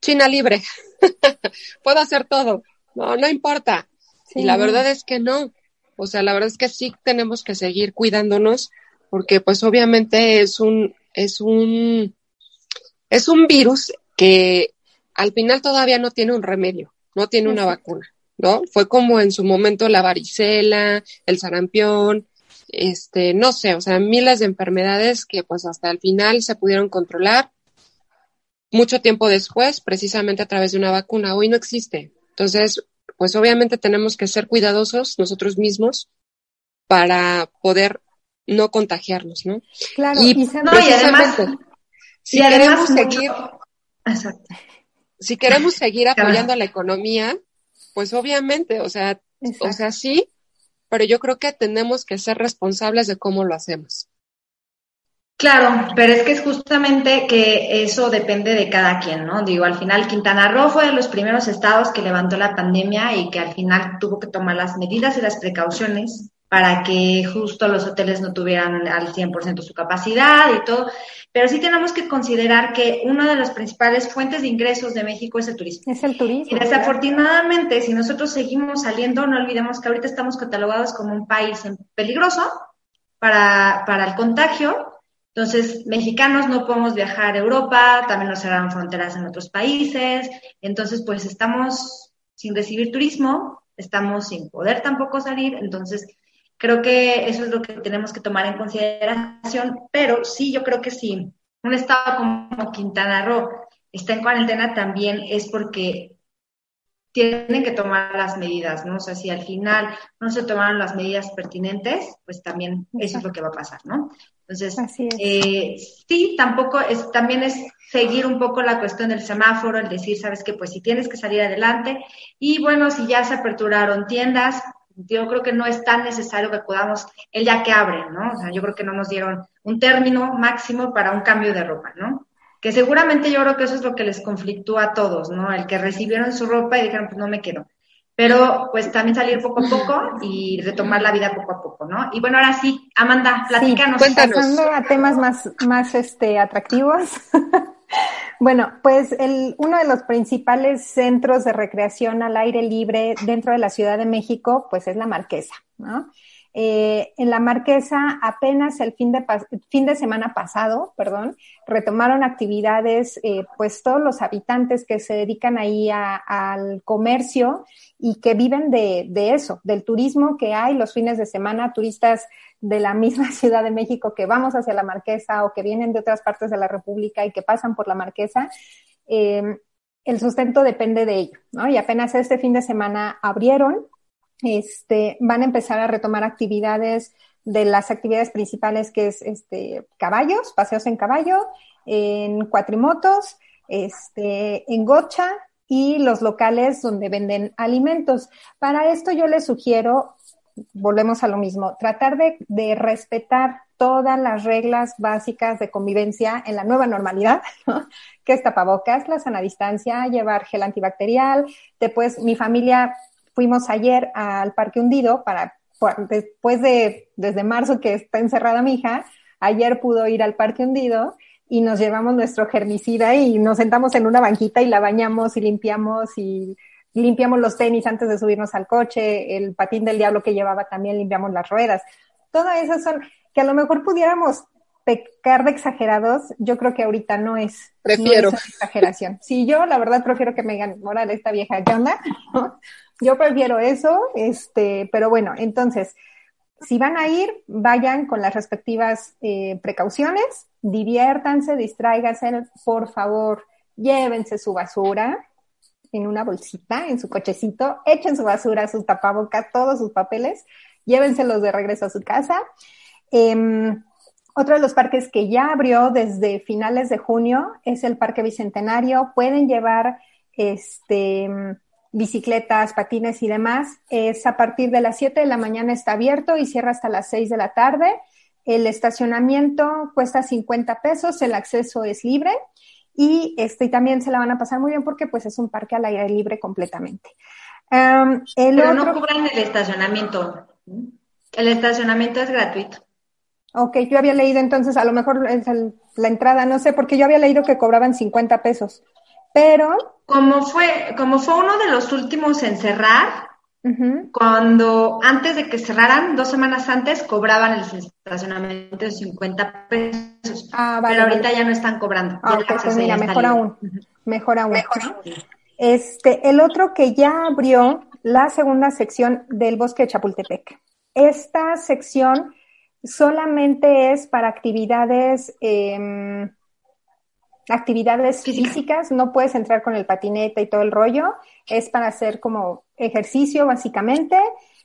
China libre. (laughs) Puedo hacer todo. No, no importa. Y la verdad es que no. O sea, la verdad es que sí tenemos que seguir cuidándonos porque pues obviamente es un, es un, es un virus que al final todavía no tiene un remedio, no tiene una vacuna, ¿no? Fue como en su momento la varicela, el sarampión, este, no sé, o sea, miles de enfermedades que pues hasta el final se pudieron controlar mucho tiempo después, precisamente a través de una vacuna. Hoy no existe. Entonces, pues obviamente tenemos que ser cuidadosos nosotros mismos para poder no contagiarnos, ¿no? Claro, y, además, si queremos seguir, si queremos seguir apoyando a la economía, pues obviamente, o sea, o sea, sí, pero yo creo que tenemos que ser responsables de cómo lo hacemos. Claro, pero es que es justamente que eso depende de cada quien, ¿no? Digo, al final Quintana Roo fue de los primeros estados que levantó la pandemia y que al final tuvo que tomar las medidas y las precauciones para que justo los hoteles no tuvieran al 100% su capacidad y todo. Pero sí tenemos que considerar que una de las principales fuentes de ingresos de México es el turismo. Es el turismo. Y desafortunadamente, si nosotros seguimos saliendo, no olvidemos que ahorita estamos catalogados como un país peligroso para, para el contagio. Entonces, mexicanos no podemos viajar a Europa, también nos cerraron fronteras en otros países. Entonces, pues estamos sin recibir turismo, estamos sin poder tampoco salir. Entonces, Creo que eso es lo que tenemos que tomar en consideración, pero sí, yo creo que sí, un estado como Quintana Roo está en cuarentena también es porque tienen que tomar las medidas, ¿no? O sea, si al final no se tomaron las medidas pertinentes, pues también eso es lo que va a pasar, ¿no? Entonces, eh, sí, tampoco es, también es seguir un poco la cuestión del semáforo, el decir, sabes que pues si tienes que salir adelante, y bueno, si ya se aperturaron tiendas, yo creo que no es tan necesario que acudamos el día que abren, ¿no? O sea, yo creo que no nos dieron un término máximo para un cambio de ropa, ¿no? Que seguramente yo creo que eso es lo que les conflictúa a todos, ¿no? El que recibieron su ropa y dijeron, pues no me quedo. Pero pues también salir poco a poco y retomar la vida poco a poco, ¿no? Y bueno, ahora sí, Amanda, platícanos. Sí, pasando a temas más, más este, atractivos. (laughs) Bueno, pues el, uno de los principales centros de recreación al aire libre dentro de la Ciudad de México, pues es la Marquesa, ¿no? Eh, en la Marquesa apenas el fin de, fin de semana pasado, perdón, retomaron actividades, eh, pues todos los habitantes que se dedican ahí al comercio y que viven de, de eso, del turismo que hay los fines de semana, turistas de la misma (laughs) Ciudad de México que vamos hacia la Marquesa o que vienen de otras partes de la República y que pasan por la Marquesa, eh, el sustento depende de ello, ¿no? Y apenas este fin de semana abrieron, este, van a empezar a retomar actividades de las actividades principales que es este, caballos, paseos en caballo, en cuatrimotos, este, en gocha y los locales donde venden alimentos. Para esto yo les sugiero volvemos a lo mismo, tratar de, respetar todas las reglas básicas de convivencia en la nueva normalidad, (laughs) ¿no? que es tapabocas, la sana distancia, llevar gel antibacterial. Después, mi familia fuimos ayer al Parque Hundido para, después de, desde marzo que está encerrada mi hija, ayer pudo ir al Parque Hundido y nos llevamos nuestro germicida y nos sentamos en una banquita y la bañamos y limpiamos y limpiamos los tenis antes de subirnos al coche, el patín del diablo que llevaba también limpiamos las ruedas. Todas esas son, que a lo mejor pudiéramos pecar de exagerados, yo creo que ahorita no es, prefiero. No es exageración. Sí, yo la verdad prefiero que me digan, moral, esta vieja, ¿qué onda? Yo prefiero eso, este, pero bueno, entonces, si van a ir, vayan con las respectivas eh, precauciones, diviértanse, distráiganse, por favor, llévense su basura en una bolsita, en su cochecito, echen su basura, sus tapabocas, todos sus papeles, llévenselos de regreso a su casa. Em, otro de los parques que ya abrió desde finales de junio es el Parque Bicentenario. Pueden llevar este, bicicletas, patines y demás. Es a partir de las 7 de la mañana está abierto y cierra hasta las 6 de la tarde. El estacionamiento cuesta 50 pesos, el acceso es libre y este también se la van a pasar muy bien porque pues es un parque al aire libre completamente. Um, Pero no cubran el estacionamiento. El estacionamiento es gratuito. Ok, yo había leído entonces, a lo mejor es la entrada, no sé, porque yo había leído que cobraban 50 pesos. Pero. Como fue, como fue uno de los últimos en cerrar, cuando antes de que cerraran, dos semanas antes, cobraban el estacionamiento de 50 pesos. Ah, vale, pero ahorita ya no están cobrando. Ah, pues mira, mejor aún. Mejor aún. Este, el otro que ya abrió la segunda sección del bosque de Chapultepec. Esta sección solamente es para actividades eh, actividades físicas, no puedes entrar con el patinete y todo el rollo, es para hacer como ejercicio básicamente,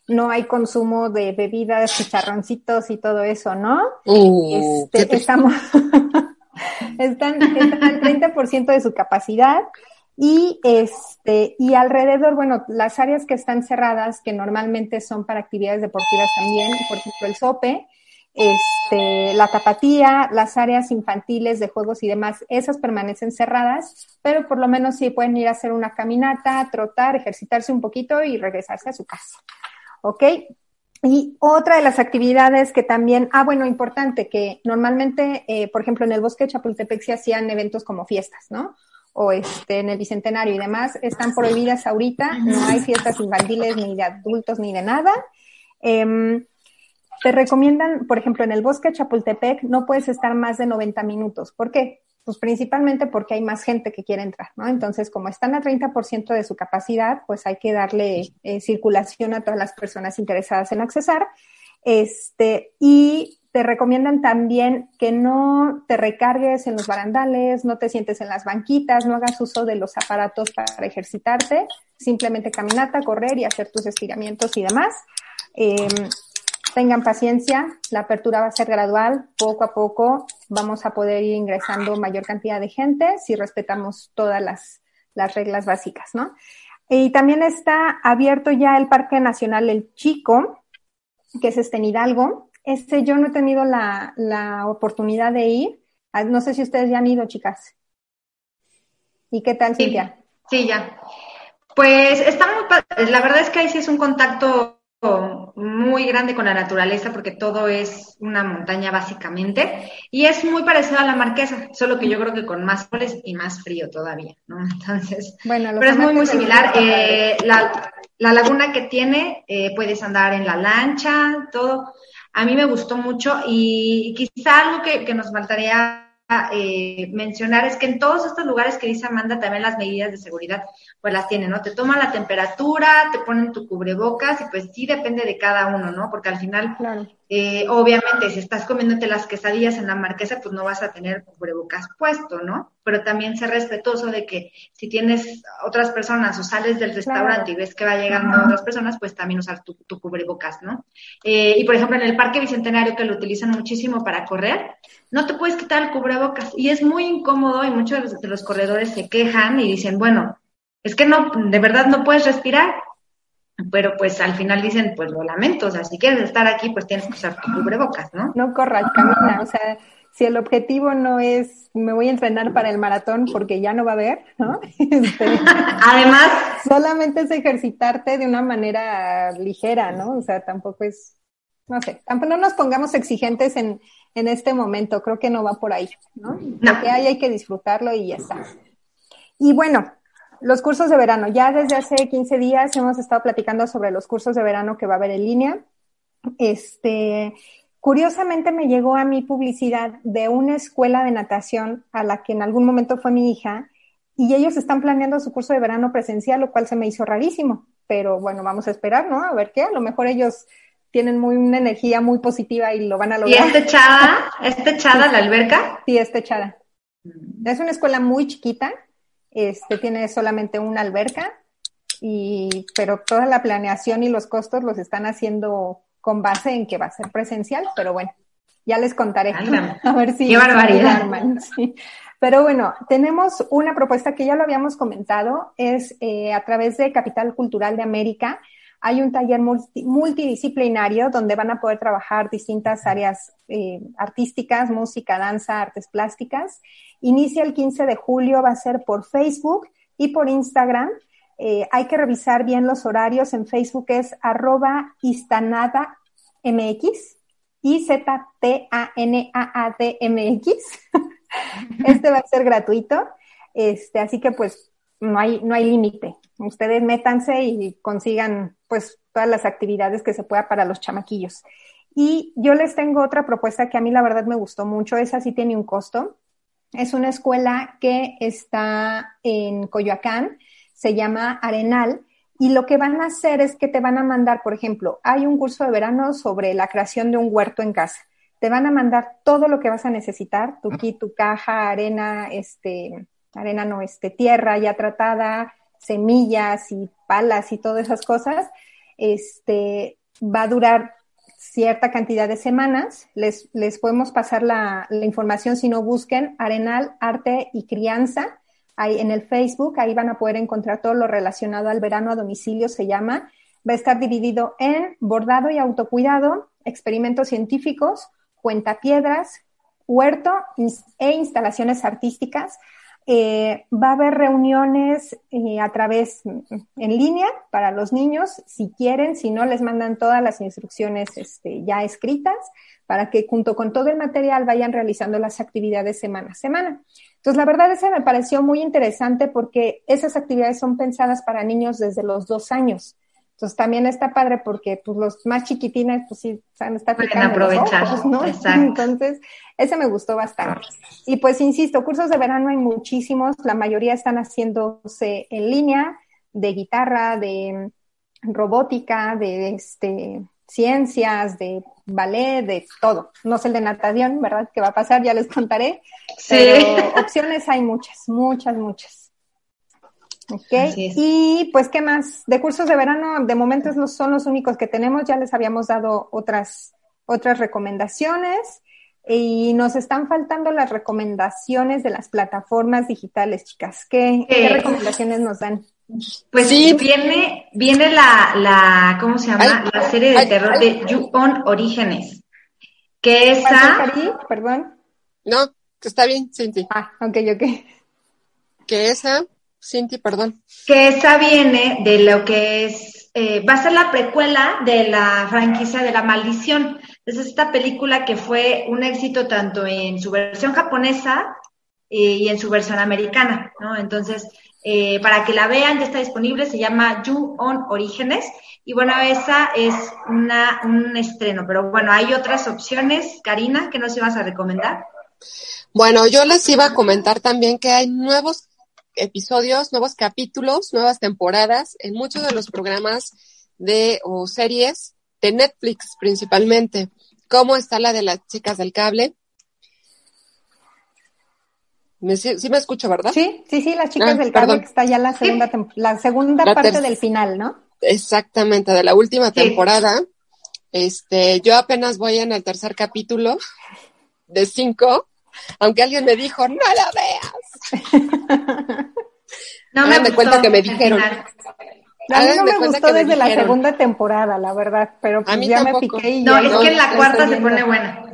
no hay consumo de bebidas, chicharroncitos y todo eso, ¿no? Uh, este, estamos, (laughs) están, están al 30% de su capacidad y este, y alrededor, bueno, las áreas que están cerradas, que normalmente son para actividades deportivas también, por ejemplo, el SOPE, este, la tapatía, las áreas infantiles de juegos y demás, esas permanecen cerradas, pero por lo menos sí pueden ir a hacer una caminata, trotar, ejercitarse un poquito y regresarse a su casa. ¿Ok? Y otra de las actividades que también, ah, bueno, importante, que normalmente, eh, por ejemplo, en el bosque de Chapultepec se hacían eventos como fiestas, ¿no? O este, en el Bicentenario y demás, están prohibidas ahorita, no hay fiestas infantiles ni de adultos ni de nada. Eh, te recomiendan, por ejemplo, en el bosque Chapultepec no puedes estar más de 90 minutos. ¿Por qué? Pues principalmente porque hay más gente que quiere entrar, ¿no? Entonces, como están a 30% de su capacidad, pues hay que darle eh, circulación a todas las personas interesadas en accesar. Este, y te recomiendan también que no te recargues en los barandales, no te sientes en las banquitas, no hagas uso de los aparatos para ejercitarte, simplemente caminata, correr y hacer tus estiramientos y demás. Eh, tengan paciencia, la apertura va a ser gradual, poco a poco vamos a poder ir ingresando mayor cantidad de gente si respetamos todas las, reglas básicas, ¿no? Y también está abierto ya el Parque Nacional El Chico, que es este en Hidalgo. Este yo no he tenido la, la oportunidad de ir. Ah, no sé si ustedes ya han ido, chicas. ¿Y qué tal, sí, Silvia? Sí, ya. Pues está muy La verdad es que ahí sí es un contacto muy grande con la naturaleza porque todo es una montaña básicamente y es muy parecido a la marquesa, solo que yo creo que con más soles y más frío todavía, ¿no? (laughs) Entonces, bueno, pero es muy, muy similar. Eh, la, la, laguna que tiene, eh, puedes andar en la lancha, todo. A mí me gustó mucho y quizá algo que, que nos faltaría eh, mencionar es que en todos estos lugares que dice Amanda también las medidas de seguridad pues las tienen, ¿no? Te toman la temperatura, te ponen tu cubrebocas y pues sí depende de cada uno, ¿no? Porque al final. Eh, obviamente, si estás comiéndote las quesadillas en la marquesa, pues no vas a tener cubrebocas puesto, ¿no? Pero también ser respetuoso de que si tienes otras personas o sales del restaurante y ves que va llegando otras personas, pues también usar tu, cubrebocas, ¿no? Eh, y por ejemplo, en el Parque Bicentenario, que lo utilizan muchísimo para correr, no te puedes quitar el cubrebocas y es muy incómodo y muchos de los corredores se quejan y dicen, bueno, es que no, de verdad no puedes respirar pero pues al final dicen, pues lo lamento, o sea, si quieres estar aquí, pues tienes que usar tu cubrebocas, ¿no? No corras, camina, o sea, si el objetivo no es me voy a entrenar para el maratón porque ya no va a haber, ¿no? (laughs) Este, (laughs) Además, solamente es ejercitarte de una manera ligera, ¿no? O sea, tampoco es, no sé, tampoco no nos pongamos exigentes en, en este momento, creo que no va por ahí, ¿no? Lo que hay hay que disfrutarlo y ya está. Y bueno, los cursos de verano, ya desde hace 15 días hemos estado platicando sobre los cursos de verano que va a haber en línea. Este, Curiosamente me llegó a mi publicidad de una escuela de natación a la que en algún momento fue mi hija y ellos están planeando su curso de verano presencial, lo cual se me hizo rarísimo. Pero bueno, vamos a esperar, ¿no? A ver qué. A lo mejor ellos tienen muy una energía muy positiva y lo van a lograr. ¿Y está echada? ¿Está echada la alberca? Sí, está echada. Es una escuela muy chiquita, este tiene solamente una alberca, y, pero toda la planeación y los costos los están haciendo con base en que va a ser presencial, pero bueno, ya les contaré. (laughs) a ver si. ¡Qué barbaridad! (laughs) Pero bueno, tenemos una propuesta que ya lo habíamos comentado, es eh, a través de Capital Cultural de América. Hay un taller multidisciplinario donde van a poder trabajar distintas áreas eh, artísticas, música, danza, artes plásticas. Inicia el 15 de julio, va a ser por Facebook y por Instagram. Eh, hay que revisar bien los horarios. En Facebook es arroba istanada mx, i z t a n a a d m x. (laughs) este va a ser gratuito. Este, así que pues no hay, no hay límite. Ustedes métanse y consigan pues todas las actividades que se pueda para los chamaquillos. Y yo les tengo otra propuesta que a mí la verdad me gustó mucho. Esa sí tiene un costo. Es una escuela que está en Coyoacán se llama Arenal y lo que van a hacer es que te van a mandar, por ejemplo, hay un curso de verano sobre la creación de un huerto en casa. Te van a mandar todo lo que vas a necesitar, tu kit, tu caja, arena, este, arena no, este, tierra ya tratada, semillas y palas y todas esas cosas. Este, va a durar cierta cantidad de semanas. Les, les podemos pasar la, información si no busquen Arenal, Arte y Crianza ahí en el Facebook, ahí van a poder encontrar todo lo relacionado al verano a domicilio, se llama. Va a estar dividido en bordado y autocuidado, experimentos científicos, cuentapiedras, huerto e instalaciones artísticas. Eh, va a haber reuniones eh, a través en línea para los niños, si quieren, si no, les mandan todas las instrucciones este, ya escritas para que junto con todo el material vayan realizando las actividades semana a semana. Entonces, la verdad, ese me pareció muy interesante porque esas actividades son pensadas para niños desde los dos años. Entonces, también está padre porque pues, los más chiquitines, pues sí, saben, está Pueden aprovechar. ¿no? Entonces, ese me gustó bastante. Y pues, insisto, cursos de verano hay muchísimos. La mayoría están haciéndose en línea de guitarra, de robótica, de este, ciencias, de ballet, de todo. No sé el de natación, ¿verdad? ¿Qué va a pasar? Ya les contaré. Sí. Pero opciones hay muchas, muchas, muchas. Ok. Y pues, ¿qué más? De cursos de verano, de momento no son los únicos que tenemos. Ya les habíamos dado otras, otras recomendaciones. Y nos están faltando las recomendaciones de las plataformas digitales, chicas. ¿Qué, ¿qué recomendaciones nos dan? Pues sí, viene, viene la, la, ¿cómo se llama? la serie de terror de You On Orígenes. Que esa. Perdón. No, que está bien, Cinti. Ah, ok, ok. Que esa, Cinti, perdón. Que esa viene de lo que es, eh, va a ser la precuela de la franquicia de la maldición. Es esta película que fue un éxito tanto en su versión japonesa eh, y en su versión americana, ¿no? Entonces, eh, para que la vean, ya está disponible, se llama You on Orígenes. Y bueno, esa es una, un estreno, pero bueno, hay otras opciones, Karina, que nos ibas a recomendar. Bueno, yo les iba a comentar también que hay nuevos episodios, nuevos capítulos, nuevas temporadas en muchos de los programas de o series de Netflix principalmente. ¿Cómo está la de las chicas del cable? sí, me escucho, ¿verdad? Sí, sí, sí, las chicas ah, del cable que está ya la segunda, la segunda parte del final, ¿no? Exactamente, de la última temporada. Este, yo apenas voy en el tercer capítulo de cinco, aunque alguien me dijo, no la veas. (laughs) no me, cuenta que me dijeron. A mí no me cuenta gustó que me desde la dijeron. segunda temporada, la verdad, pero pues mí ya me piqué y No, ya es lo que en la cuarta se pone buena.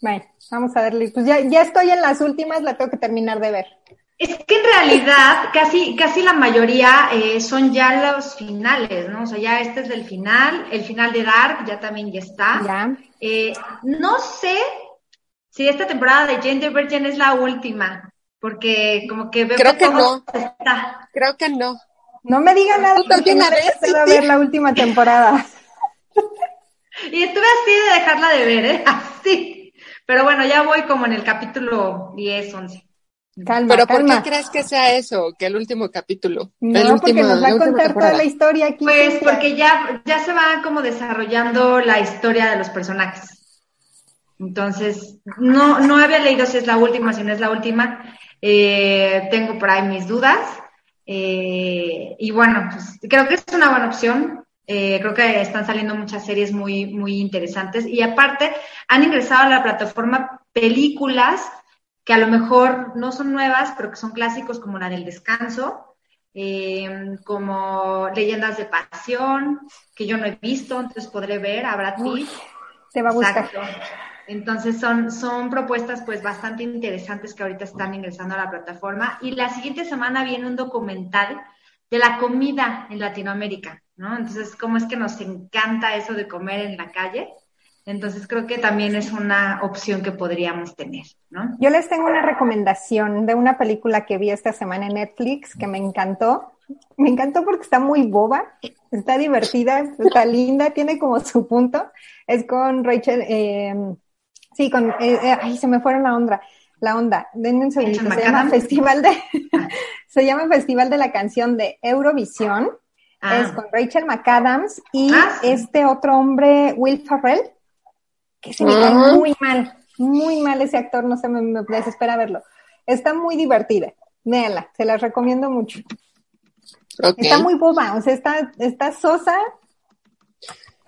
Bueno, vamos a verle. Pues ya, ya estoy en las últimas, la tengo que terminar de ver. Es que en realidad casi, casi la mayoría eh, son ya los finales, ¿no? O sea, ya este es del final, el final de Dark ya también ya está. Ya. Eh, no sé si esta temporada de Jane the Virgin es la última, porque como que veo Creo que no. está. Creo que no. No me digan nada Tú porque también la ves, empezado a ver la última temporada. (laughs) Y estuve así de dejarla de ver, ¿eh? (laughs) Así. Pero bueno, ya voy como en el capítulo 10, 11. Calma, Pero ¿por calma. qué crees que sea eso? Que el último capítulo. No, el porque último, nos va a contar toda la historia aquí. Pues porque ya, ya se va como desarrollando la historia de los personajes. Entonces, no, no había leído si es la última, si no es la última. Eh, tengo por ahí mis dudas. Eh, y bueno, pues creo que es una buena opción. Eh, creo que están saliendo muchas series muy, muy interesantes. Y aparte, han ingresado a la plataforma películas que a lo mejor no son nuevas, pero que son clásicos como la del descanso, eh, como Leyendas de Pasión, que yo no he visto, entonces podré ver a Brad Pitt. Te va a gustar. Exacto. Entonces son, son propuestas pues bastante interesantes que ahorita están ingresando a la plataforma. Y la siguiente semana viene un documental de la comida en Latinoamérica, ¿no? Entonces, cómo es que nos encanta eso de comer en la calle. Entonces creo que también es una opción que podríamos tener, ¿no? Yo les tengo una recomendación de una película que vi esta semana en Netflix que me encantó. Me encantó porque está muy boba, está divertida, está linda, tiene como su punto. Es con Rachel, eh, sí, con, eh, eh, ay, se me fueron la onda, la onda. Denme un. Rachel Se llama McAdams. Festival de, (laughs) se llama Festival de la Canción de Eurovisión. Ah. Es con Rachel McAdams y Ah, sí. este otro hombre, Will Ferrell, que se me cae muy mal, muy mal ese actor, no sé, me, me desespera verlo. Está muy divertida, véanla, se las recomiendo mucho. Está muy boba, o sea, está, está sosa,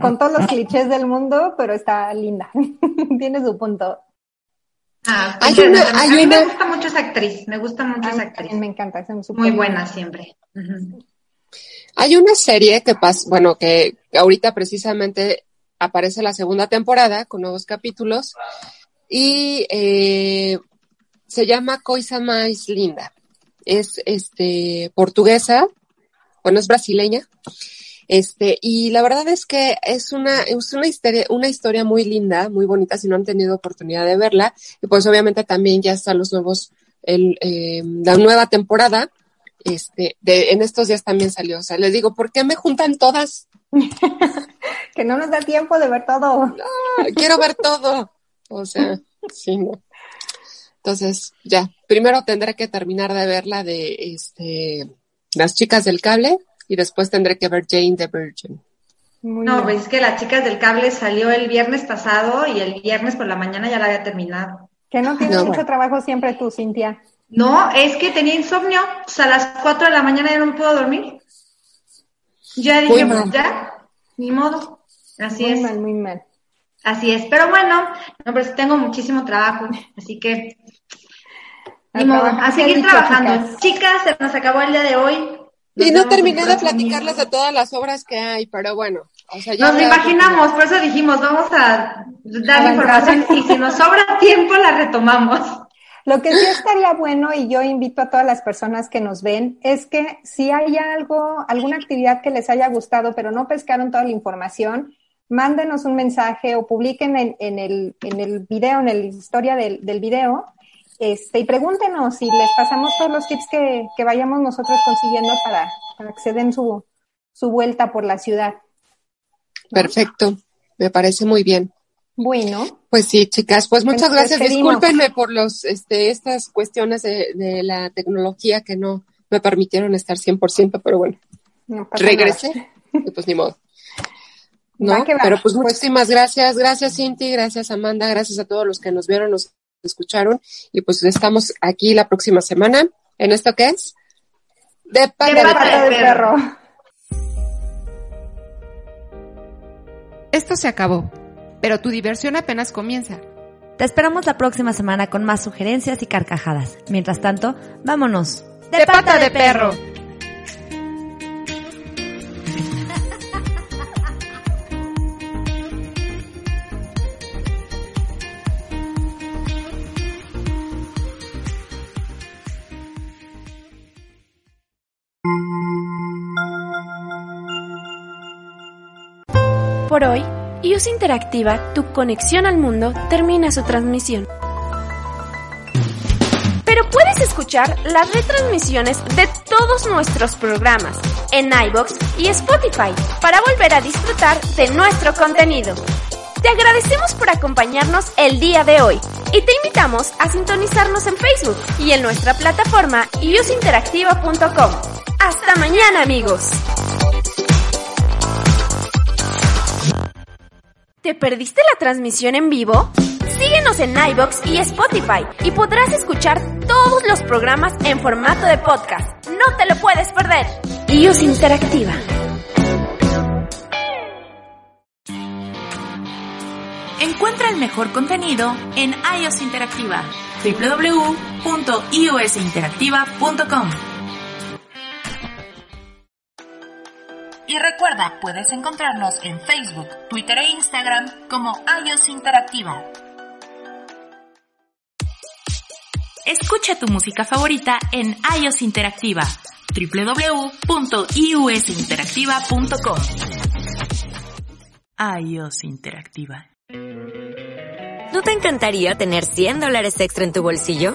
con todos los clichés del mundo, pero está linda, (laughs) tiene su punto. Ah, Hay pues, una- a hay mí me una- gusta mucho esa actriz, me gusta mucho esa actriz. me encanta, es Muy buena siempre. Hay una serie que pasa, bueno, que ahorita precisamente aparece la segunda temporada con nuevos capítulos y eh, se llama Coisa Mais Linda. Es este portuguesa, bueno, es brasileña. Este, y la verdad es que es una, es una historia, una historia muy linda, muy bonita, si no han tenido oportunidad de verla. Y pues obviamente también ya están los nuevos, el, eh, la nueva temporada. Este, de, en estos días también salió. O sea, les digo, ¿por qué me juntan todas? (laughs) Que no nos da tiempo de ver todo. Quiero ver todo. O sea, sí, no. Entonces, ya, primero tendré que terminar de ver la de este, las chicas del cable y después tendré que ver Jane the Virgin. Muy No, bien. pues es que las chicas del cable salió el viernes pasado y el viernes por la mañana ya la había terminado. Que no tienes No, mucho bueno. trabajo siempre tú, Cintia. No, es que tenía insomnio. O sea, a las 4 de la mañana ya no me puedo dormir. Ya dije, Muy pues mal. ya, ni modo. Así muy es. mal, muy mal. Así es. Pero bueno, no, pero sí tengo muchísimo trabajo. Así que, ni modo, a seguir dicho, trabajando. Chicas. se nos acabó el día de hoy. Nos Y no terminé de platicarles de todas las obras que hay, pero bueno. O sea, ya Nos imaginamos, por eso dijimos, vamos a dar información y si nos sobra (laughs) tiempo la retomamos. Lo que sí estaría bueno, y yo invito a todas las personas que nos ven, es que si hay algo, alguna actividad que les haya gustado, pero no pescaron toda la información, mándenos un mensaje o publiquen en, en el, en el video, en la historia del, del video, este, y pregúntenos y les pasamos todos los tips que, que vayamos nosotros consiguiendo para, para que se den su, su vuelta por la ciudad. Perfecto. Me parece muy bien. Bueno, Pues sí, chicas, pues muchas gracias. Discúlpenme por los, este, estas cuestiones de, de la tecnología que no me permitieron estar 100%, pero bueno, no regresé y pues ni modo. ¿No? va. Pero pues muchísimas gracias, gracias Cinti, gracias Amanda, gracias a todos los que nos vieron, nos escucharon y pues estamos aquí la próxima semana en esto que es de pata De pata perro. Esto se acabó, pero tu diversión apenas comienza. Te esperamos la próxima semana con más sugerencias y carcajadas. Mientras tanto, vámonos. ¡De pata de perro! Por hoy, IUS Interactiva, tu conexión al mundo, termina su transmisión. Pero puedes escuchar las retransmisiones de todos nuestros programas en iBox y Spotify para volver a disfrutar de nuestro contenido. Te agradecemos por acompañarnos el día de hoy y te invitamos a sintonizarnos en Facebook y en nuestra plataforma iusinteractiva.com. Hasta mañana amigos. ¿Te perdiste la transmisión en vivo? Síguenos en iBox y Spotify y podrás escuchar todos los programas en formato de podcast. No te lo puedes perder. iOS Interactiva. Encuentra el mejor contenido en iOS Interactiva. www.iosinteractiva.com Y recuerda, puedes encontrarnos en Facebook, Twitter e Instagram como iOS Interactiva. Escucha tu música favorita en iOS Interactiva www.iusinteractiva.com iOS Interactiva ¿No te encantaría tener 100 dólares extra en tu bolsillo?